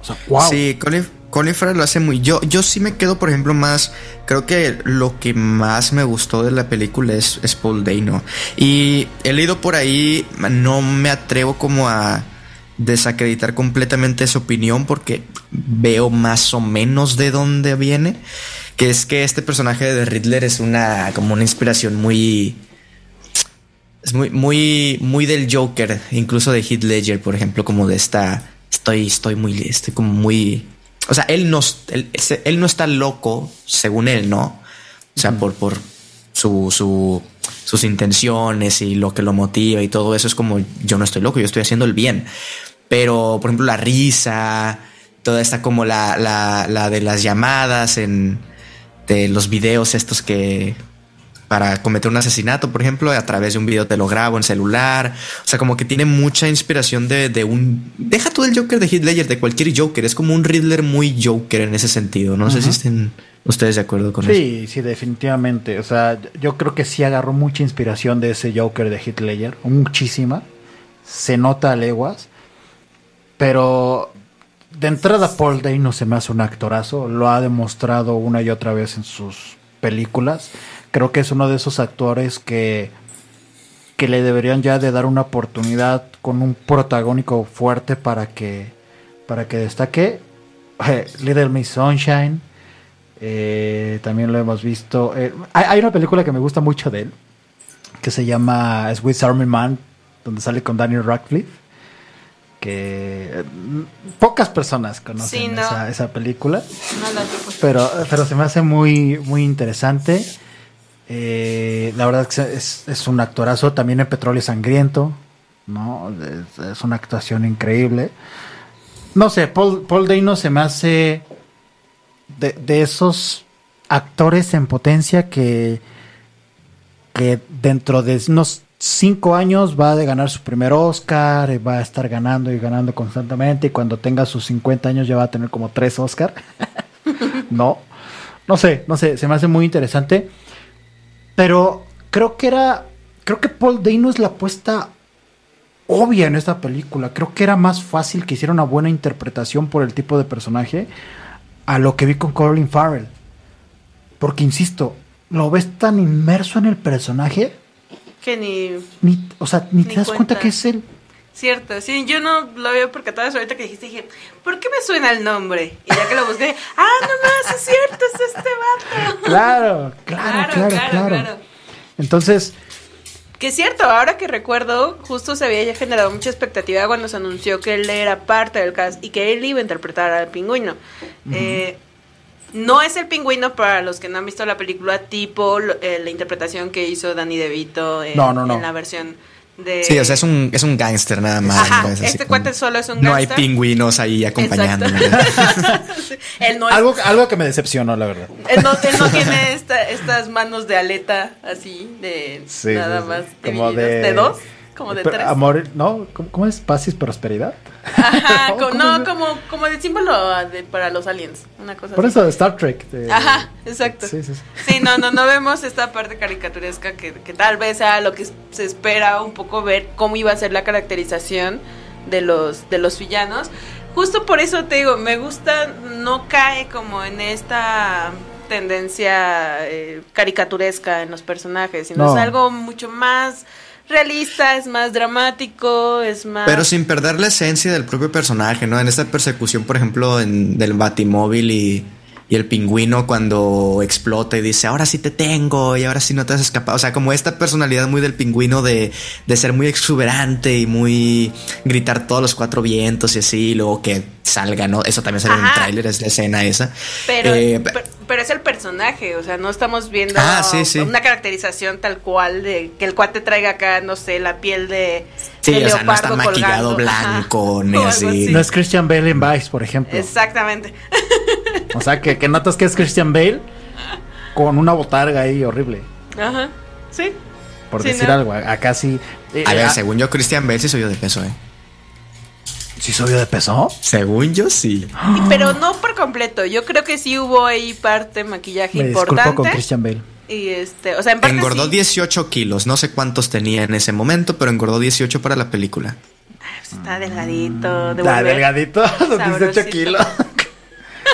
O sea, wow. Sí, Colin, Colin Farrell lo hace muy. Yo, yo sí me quedo, por ejemplo, más. Creo que lo que más me gustó de la película es, es Paul Dano. Y he leído por ahí, no me atrevo como a desacreditar completamente esa opinión porque veo más o menos de dónde viene. Que es que este personaje de Riddler es una como una inspiración muy. Es muy, muy, muy del Joker, incluso de Heath Ledger, por ejemplo, como de esta. Estoy, estoy muy, estoy como muy. O sea, él no, él, él no está loco, según él, ¿no? O sea, por, por su, su, sus intenciones y lo que lo motiva y todo eso es como yo no estoy loco, yo estoy haciendo el bien. Pero, por ejemplo, la risa, toda esta como la, la, la de las llamadas en de los videos estos que para cometer un asesinato, por ejemplo, a través de un video te lo grabo en celular. O sea, como que tiene mucha inspiración de, de un... Deja tú el Joker de Heath Ledger, de cualquier Joker. Es como un Riddler muy Joker en ese sentido. No sé si estén ustedes de acuerdo con eso. Sí, sí, definitivamente. O sea, yo creo que sí agarró mucha inspiración de ese Joker de Heath Ledger. Muchísima. Se nota a leguas. Pero de entrada Paul Dano se me hace un actorazo. Lo ha demostrado una y otra vez en sus películas. Creo que es uno de esos actores que, que le deberían ya de dar una oportunidad con un protagónico fuerte para que, para que destaque. Eh, Little Miss Sunshine. Eh, también lo hemos visto. eh, hay, hay una película que me gusta mucho de él, que se llama Swiss Army Man, donde sale con Daniel Radcliffe, que eh, pocas personas conocen Sí, no. esa, esa película, No la topo. pero, pero se me hace muy, muy interesante. Eh, la verdad que es, es un actorazo, también en Petróleo Sangriento, ¿no? Es, es una actuación increíble. No sé, Paul, Paul Dano se me hace de, de esos actores en potencia que, que dentro de unos cinco años va a ganar su primer Oscar, va a estar ganando y ganando constantemente, y cuando tenga sus 50 años ya va a tener como tres Oscar. [LAUGHS] no, no sé, no sé, se me hace muy interesante. Pero creo que era, creo que Paul Dano es la apuesta obvia en esta película. Creo que era más fácil que hiciera una buena interpretación por el tipo de personaje a lo que vi con Colin Farrell. Porque, insisto, lo ves tan inmerso en el personaje, Que ni. ni, o sea, ni, Ni te das cuenta cuenta. que es él. Cierto, sí, yo no lo veo porque todas ahorita que dijiste dije, ¿por qué me suena el nombre? Y ya que lo busqué, [LAUGHS] ah, no más, es cierto, es este vato. [LAUGHS] Claro, claro, claro, claro. Entonces, Que es cierto, ahora que recuerdo, justo se había ya generado mucha expectativa cuando se anunció que él era parte del cast y que él iba a interpretar al pingüino. Eh, no es el pingüino para los que no han visto la película, tipo lo- eh, la interpretación que hizo Danny DeVito en, No, no, no. en la versión de... Sí, o sea, es un, es un gángster nada más. Ajá, no es este como- cuate solo es un No hay gángster. pingüinos ahí. [LAUGHS] Sí, él no es algo, algo que me decepcionó, la verdad. Él no, él no tiene esta- estas manos de aleta así, de Sí, nada sí, sí. más Como de- de... dos, como de Pero, tres. Amor, ¿no? ¿Cómo, cómo es? ¿Paz y prosperidad? Ajá, [LAUGHS] ¿Cómo- co- cómo no, como, como de símbolo de- para los aliens, una cosa Por así. eso de Star Trek. de- Ajá, exacto. Sí, sí, sí. Sí, no, no, no vemos esta parte caricaturesca que, que tal vez sea lo que se espera un poco ver cómo iba a ser la caracterización de los, de los villanos. Justo por eso te digo, me gusta, no cae como en esta tendencia eh, caricaturesca en los personajes, sino No. es algo mucho más realista, es más dramático, es más... Pero sin perder la esencia del propio personaje, ¿no? En esta persecución, por ejemplo, en, del Batimóvil y, y el pingüino cuando explota y dice, ahora sí te tengo y ahora sí no te has escapado. O sea, como esta personalidad muy del pingüino de, de ser muy exuberante y muy gritar todos los cuatro vientos y así, y luego que salga, ¿no? Eso también sale en el tráiler, es la escena esa. Pero, Eh, pero es el personaje, o sea, no estamos viendo Ah, sí, sí. una caracterización tal cual de que el cuate traiga acá, no sé, la piel de, Sí, de o sea, no está leopardo maquillado blanco, Ajá, ni así. No es Christian Bale en Vice, por ejemplo. Exactamente. O sea, que, que notas que es Christian Bale con una botarga ahí horrible. Ajá. Sí. Por Sí, decir ¿no? algo. Acá sí. eh, A ver, según yo, Christian Bale sí subió de peso, ¿eh? ¿Sí subió de peso? Según yo, sí. Pero no por completo. Yo creo que sí hubo ahí parte maquillaje Me importante. con Christian Bale. Y este, o sea, en parte Engordó sí. 18 kilos, no sé cuántos tenía en ese momento, pero engordó 18 para la película. Pues está delgadito, volver. delgadito, [LAUGHS] 18 Sabrosito. kilos.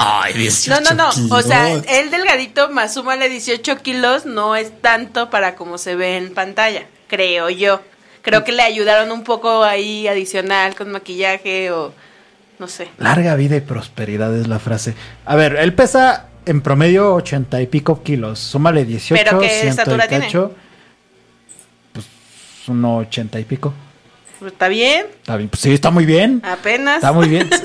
Ay, 18 No, no, no. O sea, el delgadito más súmale 18 kilos no es tanto para como se ve en pantalla, creo yo. Creo que le ayudaron un poco ahí adicional con maquillaje o no sé. Larga vida y prosperidad es la frase. A ver, él pesa en promedio 80 y pico kilos. Súmale 18, ¿Pero qué 100 y estatura tiene? Pues uno 80 y pico. Pues, ¿Está bien? Está bien. Pues sí, está muy bien. Apenas. Está muy bien. [LAUGHS]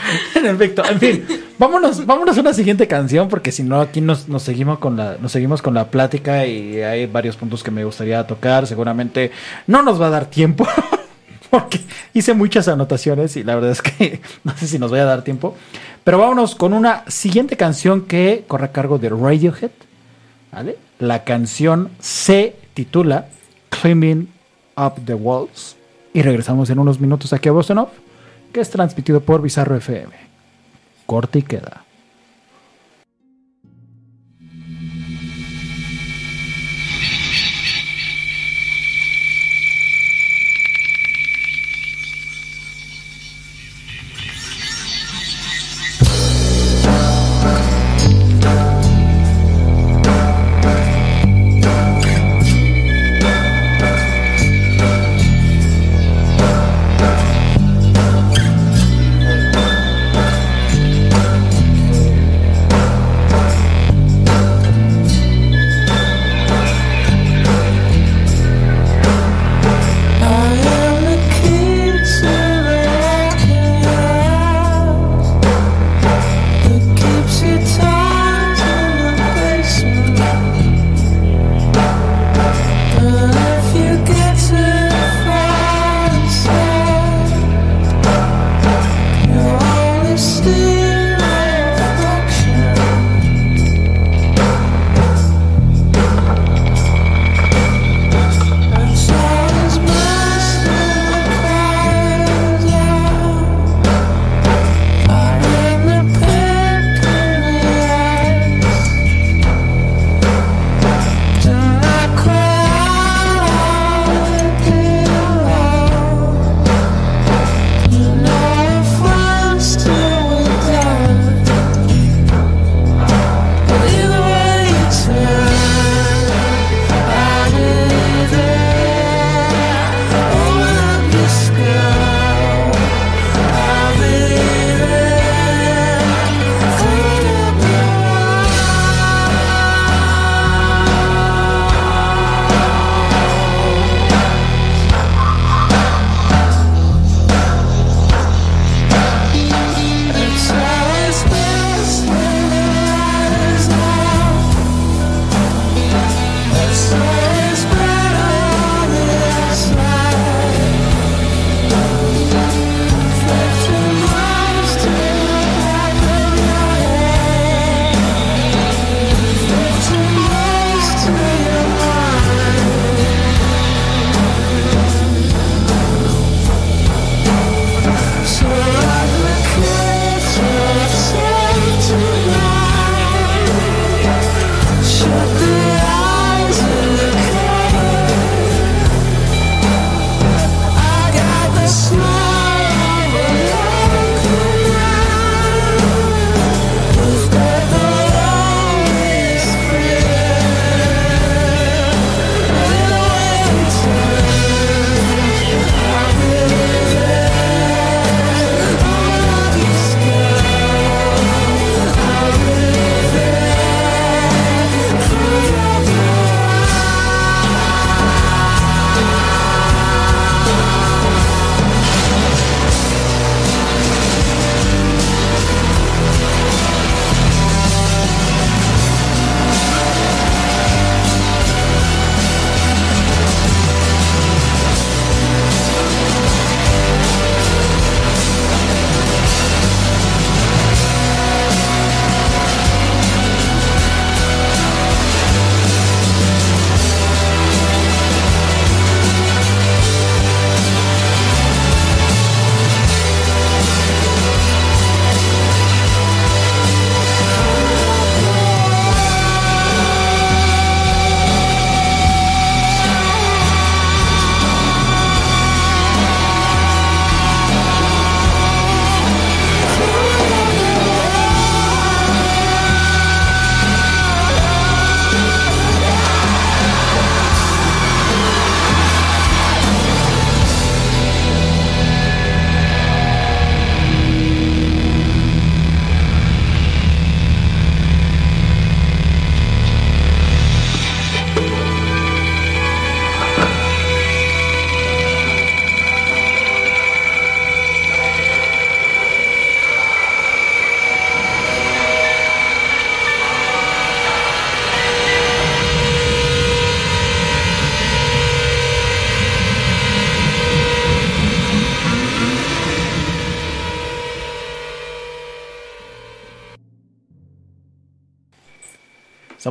[LAUGHS] en efecto, en fin, vámonos, vámonos a una siguiente canción porque si no aquí nos, nos seguimos con la nos seguimos con la plática y hay varios puntos que me gustaría tocar. Seguramente no nos va a dar tiempo [LAUGHS] porque hice muchas anotaciones y la verdad es que [LAUGHS] no sé si nos vaya a dar tiempo. Pero vámonos con una siguiente canción que corre a cargo de Radiohead. ¿vale? La canción se titula Climbing Up the Walls. Y regresamos en unos minutos aquí a Boston Off, que es transmitido por Bizarro FM. Corte y queda.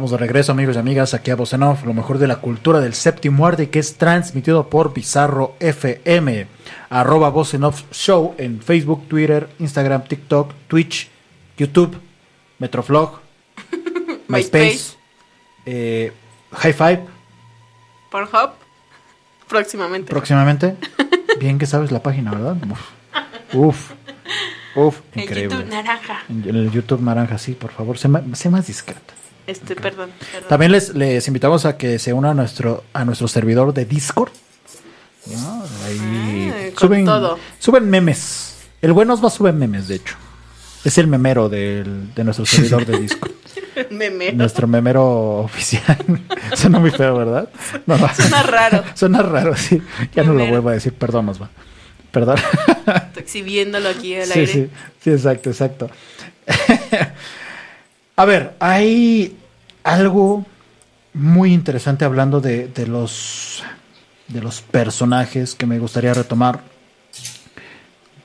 Estamos de regreso, amigos y amigas, aquí a Voz en Off, lo mejor de la cultura del séptimo arte, que es transmitido por Bizarro FM, arroba Voz en Off Show en Facebook, Twitter, Instagram, TikTok, Twitch, YouTube, Metroflog, [LAUGHS] MySpace, eh, High Five, Pornhub. Próximamente. próximamente. [LAUGHS] Bien que sabes la página, ¿verdad? Uf, uf, uf, El increíble. YouTube naranja. En el YouTube naranja, sí, por favor, sé ma- sé más discreta. Este, perdón. perdón. También les, les invitamos a que se unan a nuestro, a nuestro servidor de Discord. ¿no? Ahí Ah, suben, todo. suben memes. El buen Osva sube memes, de hecho. Es el memero del- de nuestro [LAUGHS] servidor de Discord. [LAUGHS] Meme. nuestro memero oficial. [LAUGHS] Suena muy feo, ¿verdad? No, no. Suena raro. Suena raro, sí. Ya no lo Memero. vuelvo a decir. Perdón, Osva. Perdón. Estoy exhibiéndolo aquí al Sí, aire. sí, sí, exacto, exacto. A ver, hay algo muy interesante hablando de, de los de los personajes que me gustaría retomar.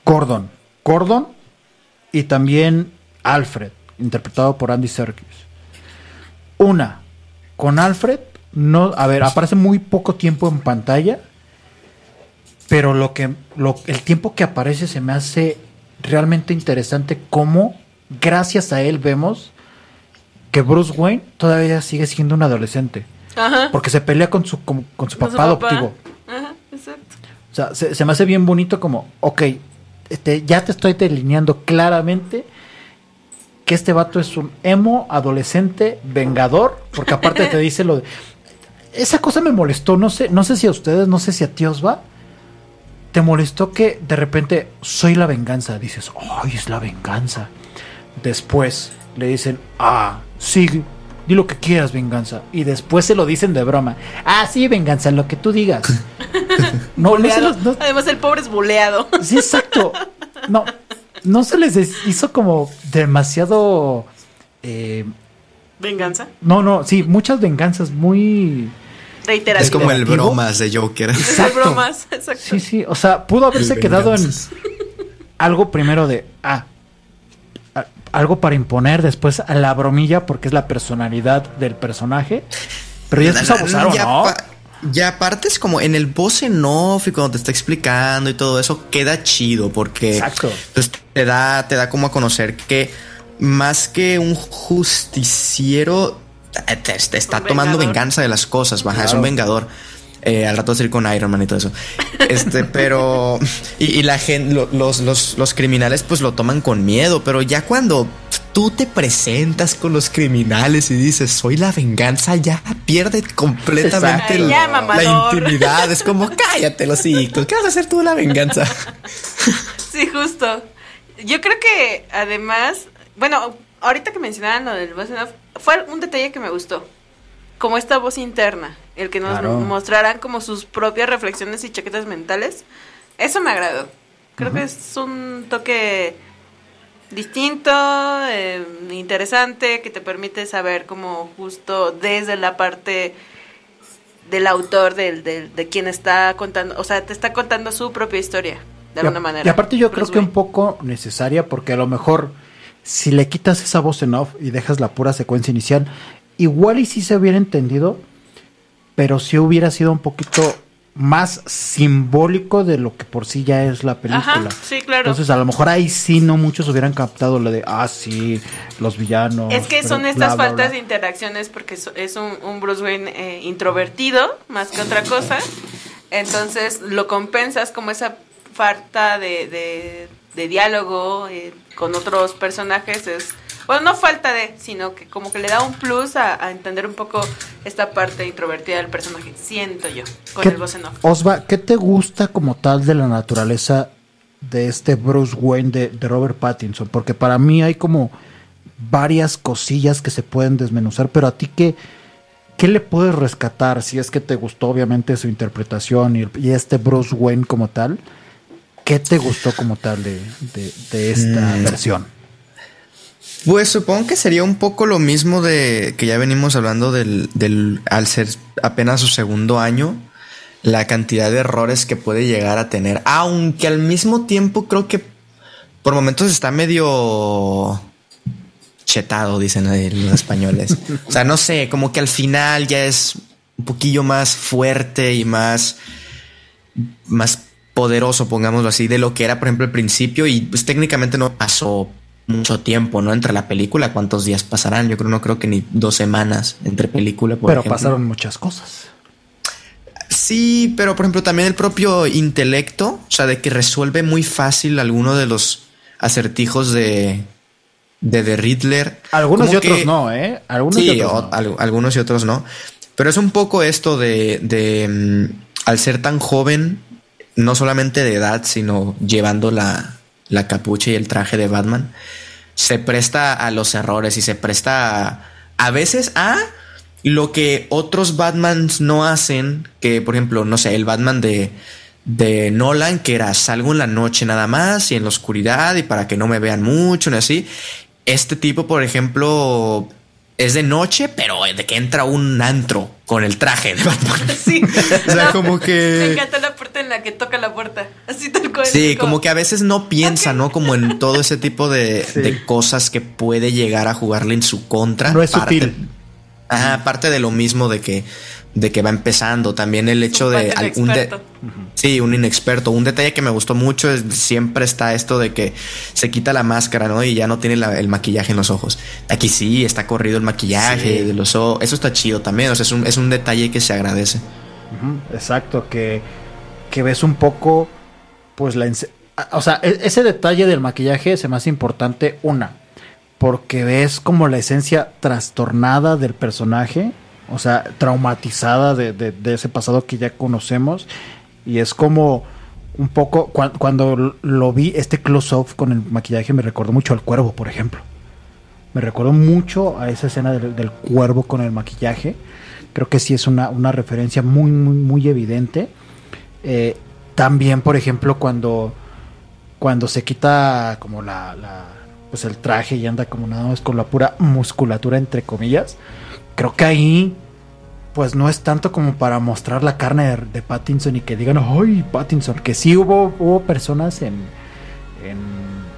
Gordon, Gordon y también Alfred, interpretado por Andy Serkis. Una, con Alfred, no, a ver, aparece muy poco tiempo en pantalla, pero lo que lo, el tiempo que aparece se me hace realmente interesante cómo gracias a él vemos que Bruce Wayne todavía sigue siendo un adolescente Ajá. porque se pelea con su con, con su Con su papá papá. adoptivo Ajá, exacto. o sea se, se me hace bien bonito como ok este, ya te estoy delineando claramente que este vato es un emo adolescente vengador porque aparte te [LAUGHS] dice lo de esa cosa me molestó no sé no sé si a ustedes no sé si a ti os va te molestó que de repente soy la venganza dices ay es la venganza después le dicen ah sí di lo que quieras venganza y después se lo dicen de broma ah sí venganza lo que tú digas [LAUGHS] no, no se Buleado. los- no- Además, el pobre es buleado. Sí, exacto. No, no se les hizo como demasiado. eh, Venganza. no, no, sí, muchas venganzas muy. Reiterativa. Es como el bromas de Joker. Es el Exacto. bromas. Exacto. Sí, sí, o sea, pudo haberse El quedado en algo primero de. Ah, a- algo para imponer, después a la bromilla, porque es la personalidad del personaje. Pero ya después abusaron, ya, ¿no? ya aparte es como en el voz en off y cuando te está explicando y todo eso queda chido porque Exacto. pues, te da te da como a conocer que más que un justiciero te, está Un tomando venganza de las cosas, baja, es un vengador. Eh, al rato vas a ir con Iron Man y todo eso. Este, [LAUGHS] pero. Y, y la gente, los, los, los criminales, pues lo toman con miedo. Pero ya cuando tú te presentas con los criminales y dices, soy la venganza, ya pierde completamente la, Ya, la mamador. intimidad. Es como, cállate los hijos. ¿Qué vas a hacer tú la venganza? [LAUGHS] Sí, justo. Yo creo que además, bueno, ahorita que mencionaban lo del voz en off, fue un detalle que me gustó. Como esta voz interna, el que nos Claro. mostraran como sus propias reflexiones y chaquetas mentales. Eso me agradó. Creo que es un toque distinto, eh, interesante, que te permite saber como justo desde la parte del autor, del, del- de quien está contando, o sea, te está contando su propia historia, de Y alguna manera. Y aparte yo creo que un poco necesaria porque a lo mejor si le quitas esa voz en off y dejas la pura secuencia inicial, igual y sí se hubiera entendido, pero sí hubiera sido un poquito más simbólico de lo que por sí ya es la película. Ajá, sí, claro. Entonces a lo mejor ahí sí no muchos hubieran captado lo de, ah, sí, los villanos. es que son estas bla, faltas bla". de interacciones porque es un, un Bruce Wayne eh, introvertido más que otra cosa. Entonces lo compensas como esa falta de, de- de diálogo eh, con otros personajes. Es, bueno, no falta de, sino que como que le da un plus a, a entender un poco esta parte introvertida del personaje. Siento yo, con ¿Qué- el voz en off. Osva, ¿qué te gusta como tal de la naturaleza de este Bruce Wayne de, de Robert Pattinson? Porque para mí hay como varias cosillas que se pueden desmenuzar, pero a ti qué, qué le puedes rescatar si es que te gustó obviamente su interpretación y, y este Bruce Wayne como tal? ¿Qué te gustó como tal de, de- de esta Mm. versión? Pues supongo que sería un poco lo mismo de que ya venimos hablando del, del al ser apenas su segundo año, la cantidad de errores que puede llegar a tener, aunque al mismo tiempo creo que por momentos está medio chetado, dicen los españoles. o sea, no sé, como que al final ya es un poquillo más fuerte y más, más poderoso, pongámoslo así, de lo que era, por ejemplo, al principio. Y pues técnicamente no pasó mucho tiempo, ¿no? Entre la película, ¿cuántos días pasarán? Yo creo, no creo que ni dos semanas entre película, por Pero ejemplo. pasaron muchas cosas. Sí, pero por ejemplo también el propio intelecto, o sea, de que resuelve muy fácil alguno de los acertijos de de The Riddler. Algunos Como y otros que- no, ¿eh? Algunos sí, y otros o- no. al- algunos y otros no. Pero es un poco esto de, de mm, al ser tan joven, no solamente de edad, sino llevando la, la capucha y el traje de Batman, se presta a los errores y se presta a, a veces a lo que otros Batmans no hacen, que por ejemplo, no sé, el Batman de, de Nolan, que era salgo en la noche nada más y en la oscuridad y para que no me vean mucho y así. Este tipo, por ejemplo, es de noche, pero de que entra un antro con el traje de Batman. [LAUGHS] Sí. O sea, No, como que- Me encanta la en la que toca la puerta. Así tal cual. Sí, como que a veces no piensa, ¿no? Como en todo ese tipo de, Sí. de cosas que puede llegar a jugarle en su contra. No es Parte- sutil. Ajá, aparte de lo mismo de que, de que va empezando, también el hecho de algún de, sí, un inexperto. Un detalle que me gustó mucho es siempre está esto de que se quita la máscara, ¿no? Y ya no tiene la- el maquillaje en los ojos. Aquí sí está corrido el maquillaje Sí. de los ojos. Eso está chido también. O sea, es un, es un detalle que se agradece. Exacto, que, que ves un poco, pues la... O sea, e- ese detalle del maquillaje se me hace importante, una, porque ves como la esencia trastornada del personaje, o sea, traumatizada de, de- ese pasado que ya conocemos, y es como un poco, cua- cuando lo vi, este close-up con el maquillaje me recordó mucho al cuervo, por ejemplo. Me recordó mucho a esa escena del, del cuervo con el maquillaje. Creo que sí es una, una referencia muy, muy, muy evidente. Eh, también, por ejemplo, cuando, cuando se quita como la, pues el traje y anda como nada más con la pura musculatura, entre comillas. Creo que ahí, pues no es tanto como para mostrar la carne de, de Pattinson y que digan, ¡ay, Pattinson! Que sí hubo, hubo personas en, en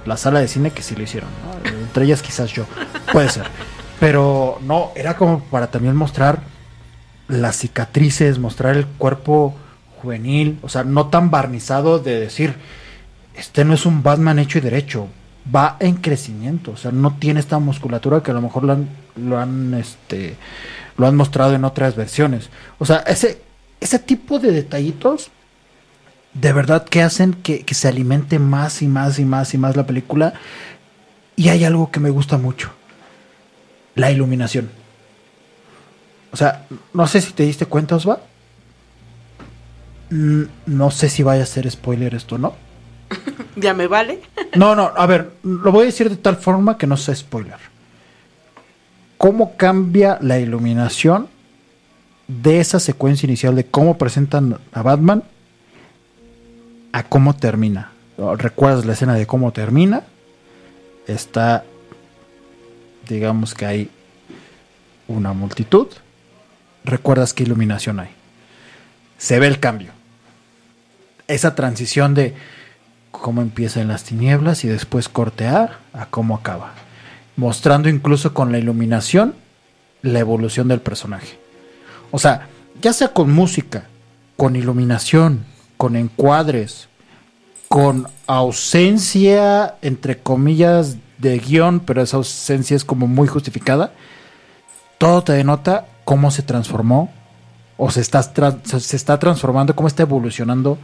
la sala de cine que sí lo hicieron, ¿no? Entre ellas quizás yo. Puede ser. Pero no, era como para también mostrar las cicatrices, mostrar el cuerpo juvenil, o sea, no tan barnizado de decir, este no es un Batman hecho y derecho, va en crecimiento, o sea, no tiene esta musculatura que a lo mejor lo han, lo han, este, lo han mostrado en otras versiones. O sea, ese, ese tipo de detallitos, de verdad que hacen que, que se alimente más y más y más y más la película. Y hay algo que me gusta mucho, la iluminación. O sea, no sé si te diste cuenta, Osva. Mm, No sé si vaya a ser spoiler esto, ¿no? [LAUGHS] Ya me vale. No, no, a ver, lo voy a decir de tal forma que no sea spoiler. ¿Cómo cambia la iluminación de esa secuencia inicial de cómo presentan a Batman a cómo termina? ¿Recuerdas la escena de cómo termina? Está, digamos que hay una multitud. ¿Recuerdas qué iluminación hay? Se ve el cambio. Esa transición de cómo empieza en las tinieblas y después corte A cómo acaba. Mostrando incluso con la iluminación la evolución del personaje. O sea, ya sea con música, con iluminación, con encuadres, con ausencia, entre comillas, de guion, pero esa ausencia es como muy justificada, todo te denota cómo se transformó o se está, se está transformando, cómo está evolucionando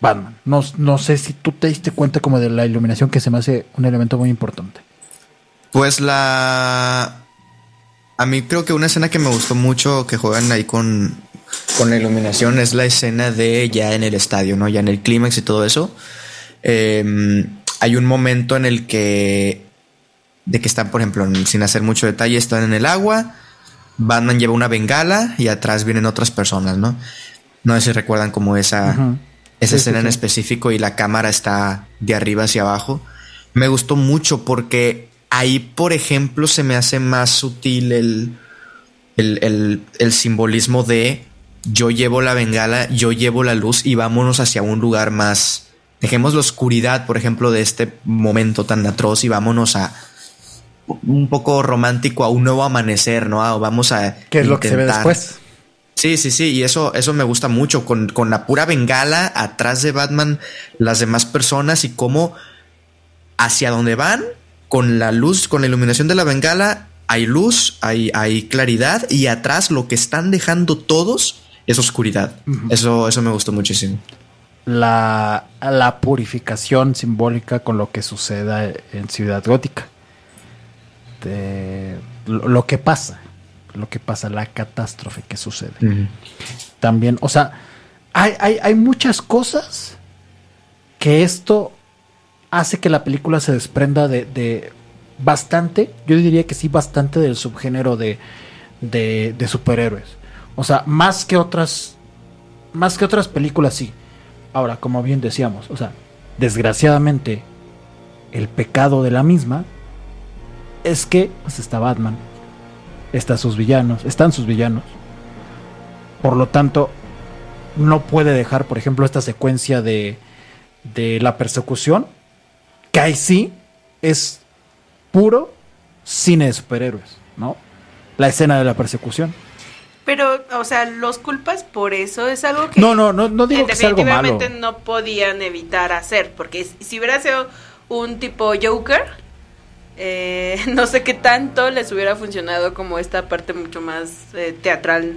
Batman. No, no sé si tú te diste cuenta como de la iluminación que se me hace un elemento muy importante. Pues la. A mí creo que una escena que me gustó mucho que juegan ahí con, con la iluminación es la escena de ya en el estadio, ¿no? Ya en el clímax y todo eso. Eh, hay un momento en el que. De que están, por ejemplo, sin hacer mucho detalle, están en el agua. Batman lleva una bengala y atrás vienen otras personas, ¿no? No sé si recuerdan como esa. Esa Sí, escena sí, en específico y la cámara está de arriba hacia abajo. Me gustó mucho porque ahí, por ejemplo, se me hace más sutil el, el, el- el simbolismo de yo llevo la bengala, yo llevo la luz y vámonos hacia un lugar más. Dejemos la oscuridad, por ejemplo, de este momento tan atroz y vámonos a, un poco romántico a un nuevo amanecer, ¿no? A- vamos a. ¿Qué es lo que se ve intentar- después? Sí, sí, sí, y eso, eso me gusta mucho, con, con la pura bengala atrás de Batman, las demás personas y cómo hacia donde van, con la luz, con la iluminación de la bengala, hay luz, hay, hay claridad y atrás lo que están dejando todos es oscuridad. Eso, eso me gustó muchísimo. La, la purificación simbólica con lo que suceda en Ciudad Gótica. De lo, lo que pasa, lo que pasa, la catástrofe que sucede. También, o sea, hay, hay, hay muchas cosas que esto hace que la película se desprenda de, de bastante, yo diría que sí, bastante del subgénero de, de, de superhéroes. O sea, más que otras, más que otras películas, sí. Ahora, como bien decíamos, o sea, desgraciadamente, el pecado de la misma es que pues, está Batman, está sus villanos, están sus villanos. Por lo tanto, no puede dejar, por ejemplo, esta secuencia de, de la persecución, que ahí sí es puro cine de superhéroes, ¿no? La escena de la persecución. Pero, o sea, los culpas por eso es algo que No, no, no, no digo que sea algo malo. definitivamente no podían evitar hacer, porque si hubiera sido un tipo Joker, eh, [LAUGHS] no sé qué tanto les hubiera funcionado como esta parte mucho más eh, teatral,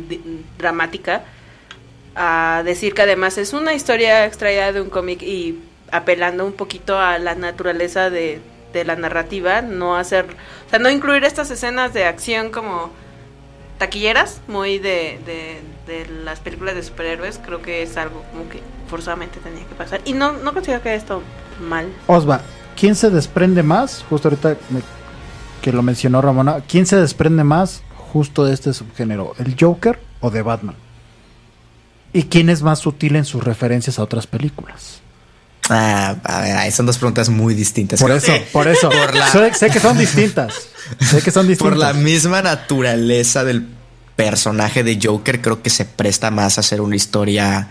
dramática, a decir que además es una historia extraída de un cómic y apelando un poquito a la naturaleza de, la narrativa, no hacer, o sea, no incluir estas escenas de acción como taquilleras, muy de, de, de las películas de superhéroes, creo que es algo como que forzadamente tenía que pasar. Y no, no considero que esto mal. Osva, ¿quién se desprende más? Justo ahorita me- que lo mencionó Ramona, ¿quién se desprende más justo de este subgénero? ¿El Joker o de Batman? ¿Y quién es más sutil en sus referencias a otras películas? Ah, a ver, ahí son dos preguntas muy distintas. Por eso, por eso. [LAUGHS] Por la- sé, sé que son distintas. Sé que son distintas. Por la misma naturaleza del personaje de Joker, creo que se presta más a hacer una historia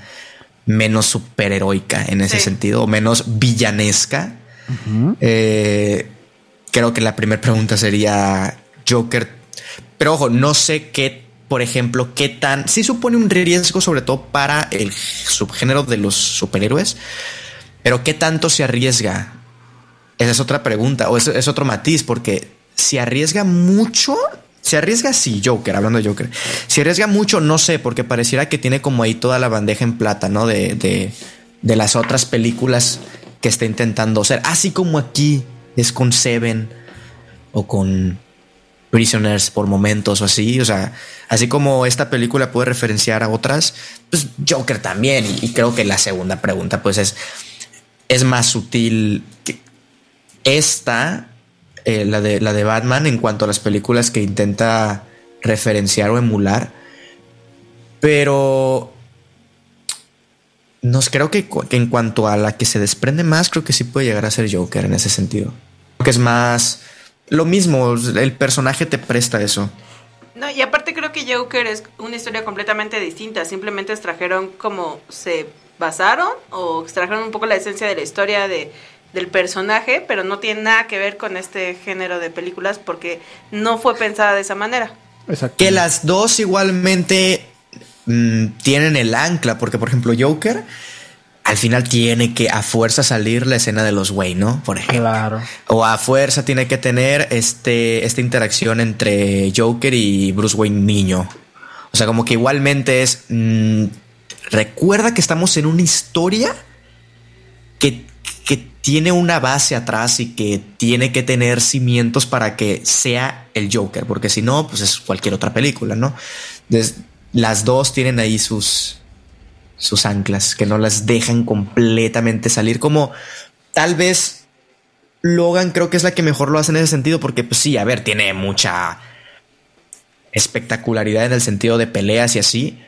menos superheroica en ese Sí. sentido, o menos villanesca. Eh, creo que la primera pregunta sería Joker. Pero ojo, no sé qué, por ejemplo, qué tan. Sí supone un riesgo, sobre todo para el subgénero de los superhéroes, pero qué tanto se arriesga. Esa es otra pregunta, o es, otro matiz, porque si arriesga mucho, se arriesga sí, Joker, hablando de Joker. Si arriesga mucho, no sé, porque pareciera que tiene como ahí toda la bandeja en plata, ¿no? De, de las otras películas que está intentando hacer. Así como aquí es con Seven o con Prisoners por momentos o así. O sea, así como esta película puede referenciar a otras, pues Joker también. Y, creo que la segunda pregunta, pues es, es más sutil que esta, eh, la, de, la de Batman, en cuanto a las películas que intenta referenciar o emular. Pero no sé, creo que, en cuanto a la que se desprende más, creo que sí puede llegar a ser Joker en ese sentido. Creo que es más lo mismo, el personaje te presta eso. No, y aparte creo que Joker es una historia completamente distinta. Simplemente extrajeron como se basaron o extrajeron un poco la esencia de la historia de, del personaje, pero no tiene nada que ver con este género de películas porque no fue pensada de esa manera. Exacto. Que las dos igualmente mm, tienen el ancla, porque por ejemplo Joker al final tiene que a fuerza salir la escena de los Wayne, ¿no? Por ejemplo. Claro. O a fuerza tiene que tener este, esta interacción entre Joker y Bruce Wayne niño. O sea, como que igualmente es... mm, recuerda que estamos en una historia que, que tiene una base atrás y que tiene que tener cimientos para que sea el Joker, porque si no, pues es cualquier otra película, ¿no? Entonces, las dos tienen ahí sus, sus anclas que no las dejan completamente salir como tal vez Logan creo que es la que mejor lo hace en ese sentido porque pues sí, a ver, tiene mucha espectacularidad en el sentido de peleas y así,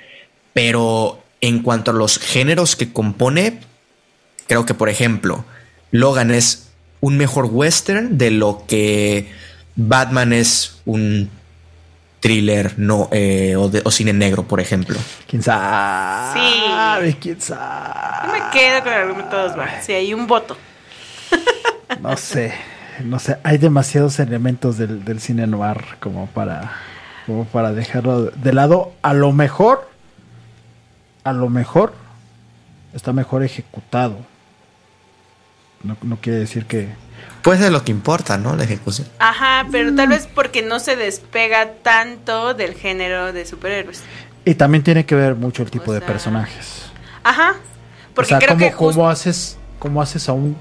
pero en cuanto a los géneros que compone, creo que por ejemplo, Logan es un mejor western de lo que Batman es un thriller no eh, o, de- o cine negro, por ejemplo. ¿Quién sabe? Sí. ¿Quién sabe? Yo me quedo con el argumento de Osvaldo. Sí, hay un voto. [LAUGHS] No sé. no sé, hay demasiados elementos del, del cine noir como para, como para dejarlo de- de lado. A lo mejor, a lo mejor, está mejor ejecutado. No, no quiere decir que... Pues es lo que importa, ¿no? La ejecución. Ajá, pero tal vez porque no se despega tanto del género de superhéroes. Y también tiene que ver mucho el tipo O de sea, personajes. Ajá. Porque o sea, creo ¿cómo, que cómo haces, ¿cómo haces a un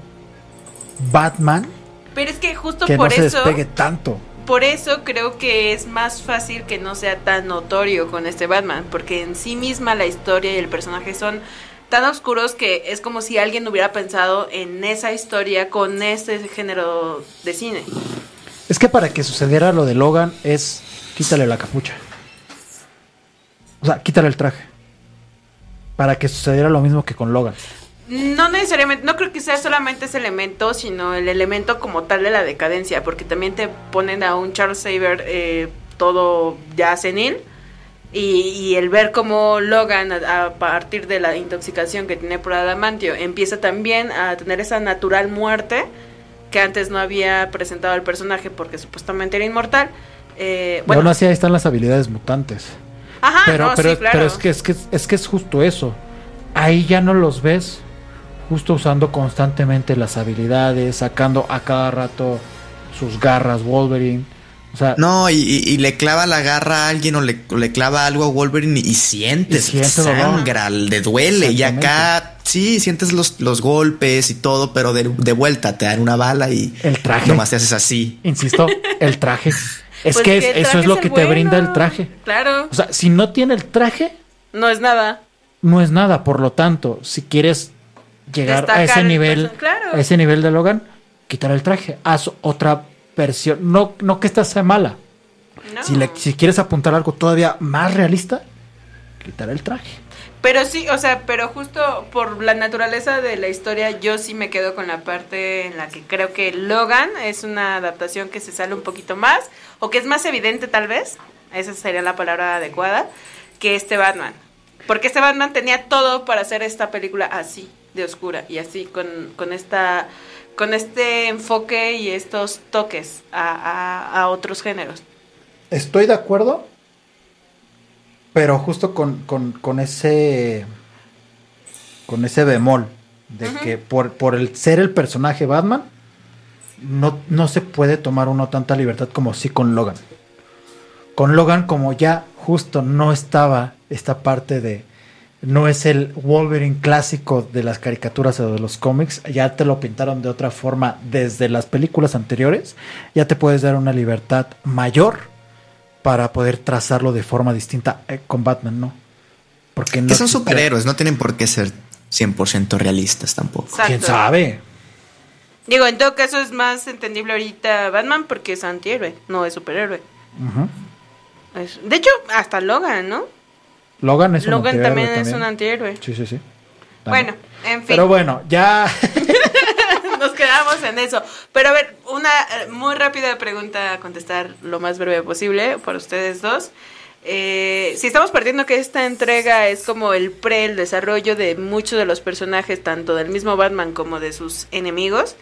Batman pero es que justo que por no se eso despegue tanto? por eso creo que es más fácil que no sea tan notorio con este Batman, porque en sí misma la historia y el personaje son tan oscuros que es como si alguien hubiera pensado en esa historia con ese género de cine. Es que para que sucediera lo de Logan es quítale la capucha. O sea, quítale el traje. Para que sucediera lo mismo que con Logan. No necesariamente, no creo que sea solamente ese elemento, sino el elemento como tal de la decadencia, porque también te ponen a un Charles Xavier eh, todo ya senil y, y el ver cómo Logan a, a partir de la intoxicación que tiene por adamantio empieza también a tener esa natural muerte que antes no había presentado el personaje porque supuestamente era inmortal. Eh, Bueno, aún así ahí están las habilidades mutantes. ajá, pero, no, pero, sí, claro. pero es que es que es que es justo eso. Ahí ya no los ves justo usando constantemente las habilidades, sacando a cada rato sus garras Wolverine. O sea, No, y, le clava la garra a alguien o le, o le clava algo a Wolverine y sientes, Y siente dolor. sangra, le duele. Y acá sí, sientes los, los golpes y todo, pero de, de vuelta te dan una bala y el traje. nomás te haces así. Insisto, el traje. [LAUGHS] Es Pues que es- eso es lo que te brinda el traje. Claro, O sea, si no tiene el traje, no es nada. no es nada. Por lo tanto, si quieres llegar a ese el nivel, claro. a ese nivel de Logan, quitar el traje. Haz otra versión. No, no que esta sea mala. No. Si, le- si quieres apuntar algo todavía más realista, quitar el traje. Pero sí, o sea, pero justo por la naturaleza de la historia, yo sí me quedo con la parte en la que creo que Logan es una adaptación que se sale un poquito más, o que es más evidente tal vez, esa sería la palabra adecuada, que este Batman. Porque este Batman tenía todo para hacer esta película así, de oscura, y así, con, con esta con este enfoque y estos toques a, a- a otros géneros. Estoy de acuerdo, pero justo con, con- con ese con ese bemol de que por, por el ser el personaje Batman no, no se puede tomar uno tanta libertad como sí con Logan. Con Logan como ya justo no estaba esta parte de no es el Wolverine clásico de las caricaturas o de los cómics, ya te lo pintaron de otra forma desde las películas anteriores, ya te puedes dar una libertad mayor para poder trazarlo de forma distinta eh, con Batman, ¿no? Porque no Que son existe- superhéroes, no tienen por qué ser 100% realistas tampoco. ¿Quién sabe? Digo, en todo caso es más entendible ahorita Batman porque es antihéroe, no es superhéroe. Es- de hecho, hasta Logan, ¿no? Logan es un Logan antihéroe también, es también. un antihéroe. Sí, sí, sí. Bueno, en fin, Pero bueno, ya [LAUGHS] nos quedamos en eso. Pero a ver, una eh, muy rápida pregunta a contestar lo más breve posible por ustedes dos. Eh, si estamos partiendo que esta entrega es como el pre, el desarrollo de muchos de los personajes, tanto del mismo Batman como de sus enemigos,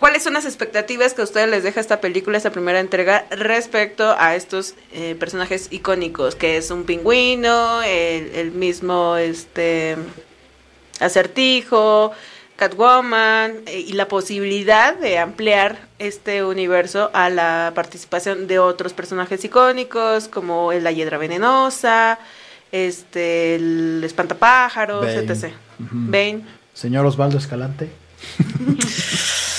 ¿cuáles son las expectativas que a ustedes les deja esta película, esta primera entrega, respecto a estos eh, personajes icónicos? Que es un pingüino, el, el mismo este acertijo, Catwoman eh, y la posibilidad de ampliar este universo a la participación de otros personajes icónicos como el la hiedra venenosa, este el espantapájaros, Bane. etc. Bane. señor Osvaldo Escalante. [LAUGHS]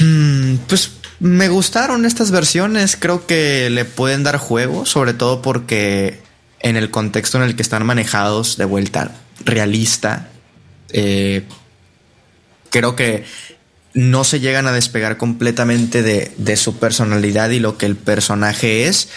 Hmm, pues me gustaron estas versiones, creo que le pueden dar juego, sobre todo porque en el contexto en el que están manejados de vuelta realista, eh, creo que no se llegan a despegar completamente de su personalidad y lo que el personaje es.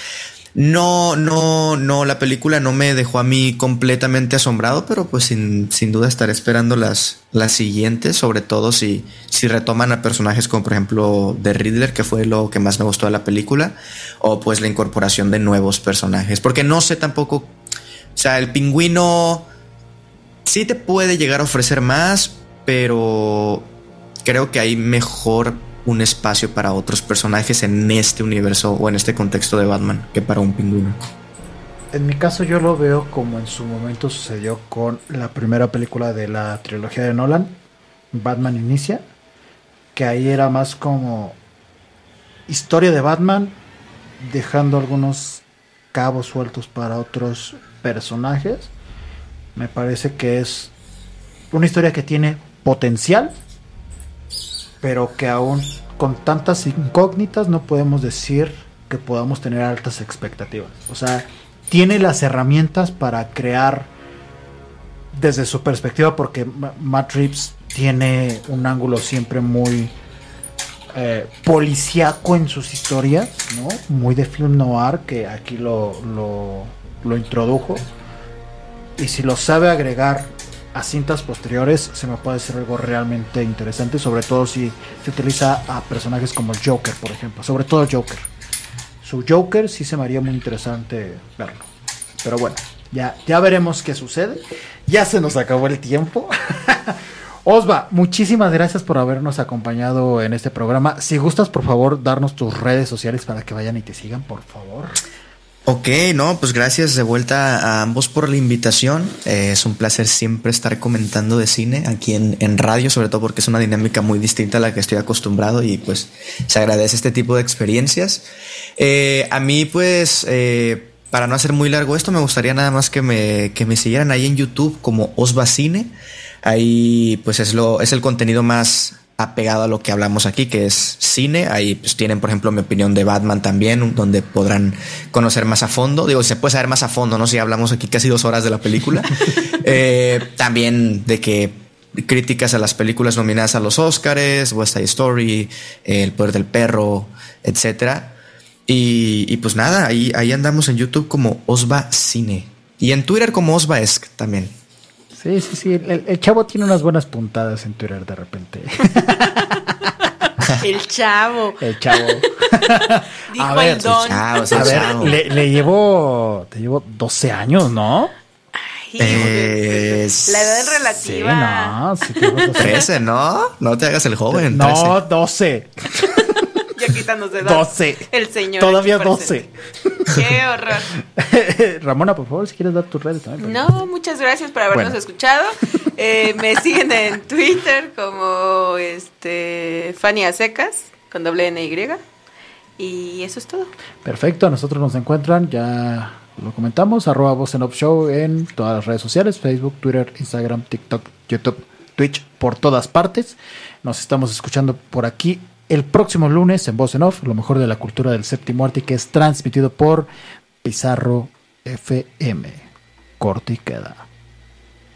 No, no, no, la película no me dejó a mí completamente asombrado, pero pues sin, sin duda estaré esperando las, las siguientes, sobre todo si, si retoman a personajes como por ejemplo The Riddler, que fue lo que más me gustó de la película, o pues la incorporación de nuevos personajes, porque no sé tampoco, o sea, el pingüino sí te puede llegar a ofrecer más, pero creo que hay mejor un espacio para otros personajes en este universo o en este contexto de Batman que para un pingüino. En mi caso yo lo veo como en su momento sucedió con la primera película de la trilogía de Nolan, Batman Inicia, que ahí era más como historia de Batman, dejando algunos cabos sueltos para otros personajes. Me parece que es una historia que tiene potencial, pero que aún con tantas incógnitas no podemos decir que podamos tener altas expectativas. O sea, tiene las herramientas para crear desde su perspectiva, porque Ma- Matt Reeves tiene un ángulo siempre muy eh, policíaco en sus historias, ¿no? Muy de film noir, que aquí lo, lo introdujo. Y si lo sabe agregar a cintas posteriores, se me puede hacer algo realmente interesante, sobre todo si se utiliza a personajes como el Joker, por ejemplo. Sobre todo Joker. Su Joker sí se me haría muy interesante verlo. Pero bueno, ya, ya veremos qué sucede. Ya se nos acabó el tiempo. [LAUGHS] Osva, muchísimas gracias por habernos acompañado en este programa. Si gustas, por favor, darnos tus redes sociales para que vayan y te sigan, por favor. Ok, no, pues gracias de vuelta a ambos por la invitación. Eh, es un placer siempre estar comentando de cine aquí en, en radio, sobre todo porque es una dinámica muy distinta a la que estoy acostumbrado y pues se agradece este tipo de experiencias. Eh, a mí pues, eh, para no hacer muy largo esto, me gustaría nada más que me, que me siguieran ahí en YouTube como Osva Cine. Ahí pues es, lo, es el contenido más apegado a lo que hablamos aquí, que es cine. Ahí pues tienen, por ejemplo, mi opinión de Batman también, donde podrán conocer más a fondo. Digo, se puede saber más a fondo, ¿no? Si hablamos aquí casi dos horas de la película. [LAUGHS] Eh, también de que críticas a las películas nominadas a los Oscars, West Side Story, El Poder del Perro, etcétera. Y, y pues nada, ahí, ahí andamos en YouTube como Osva Cine. Y en Twitter como Osva Esc también. Sí, sí, sí. El, el chavo tiene unas buenas puntadas en Twitter de repente. El chavo. El chavo. Dijo A ver, el don. Chao, A ver, le, le llevo. Te llevo 12 años, ¿no? Ay, Eh, la edad es Sí, relativa. no. Sí, llevo 12. 13, ¿no? No te hagas el joven. No, 12. Quitándose edad. 12. El señor. Todavía aquí 12. presente. Qué horror. [LAUGHS] Ramona, por favor, si quieres dar tus redes también. No, muchas gracias por habernos Bueno. escuchado. [LAUGHS] Eh, me siguen en Twitter como este Fanny Secas con doble N Y. Y eso es todo. Perfecto, a nosotros nos encuentran, ya lo comentamos, arroba voz en Off show en todas las redes sociales, Facebook, Twitter, Instagram, TikTok, YouTube, Twitch, por todas partes. Nos estamos escuchando por aquí el próximo lunes en Voz en Off, lo mejor de la cultura del séptimo arte, que es transmitido por Pizarro FM. Corte y queda.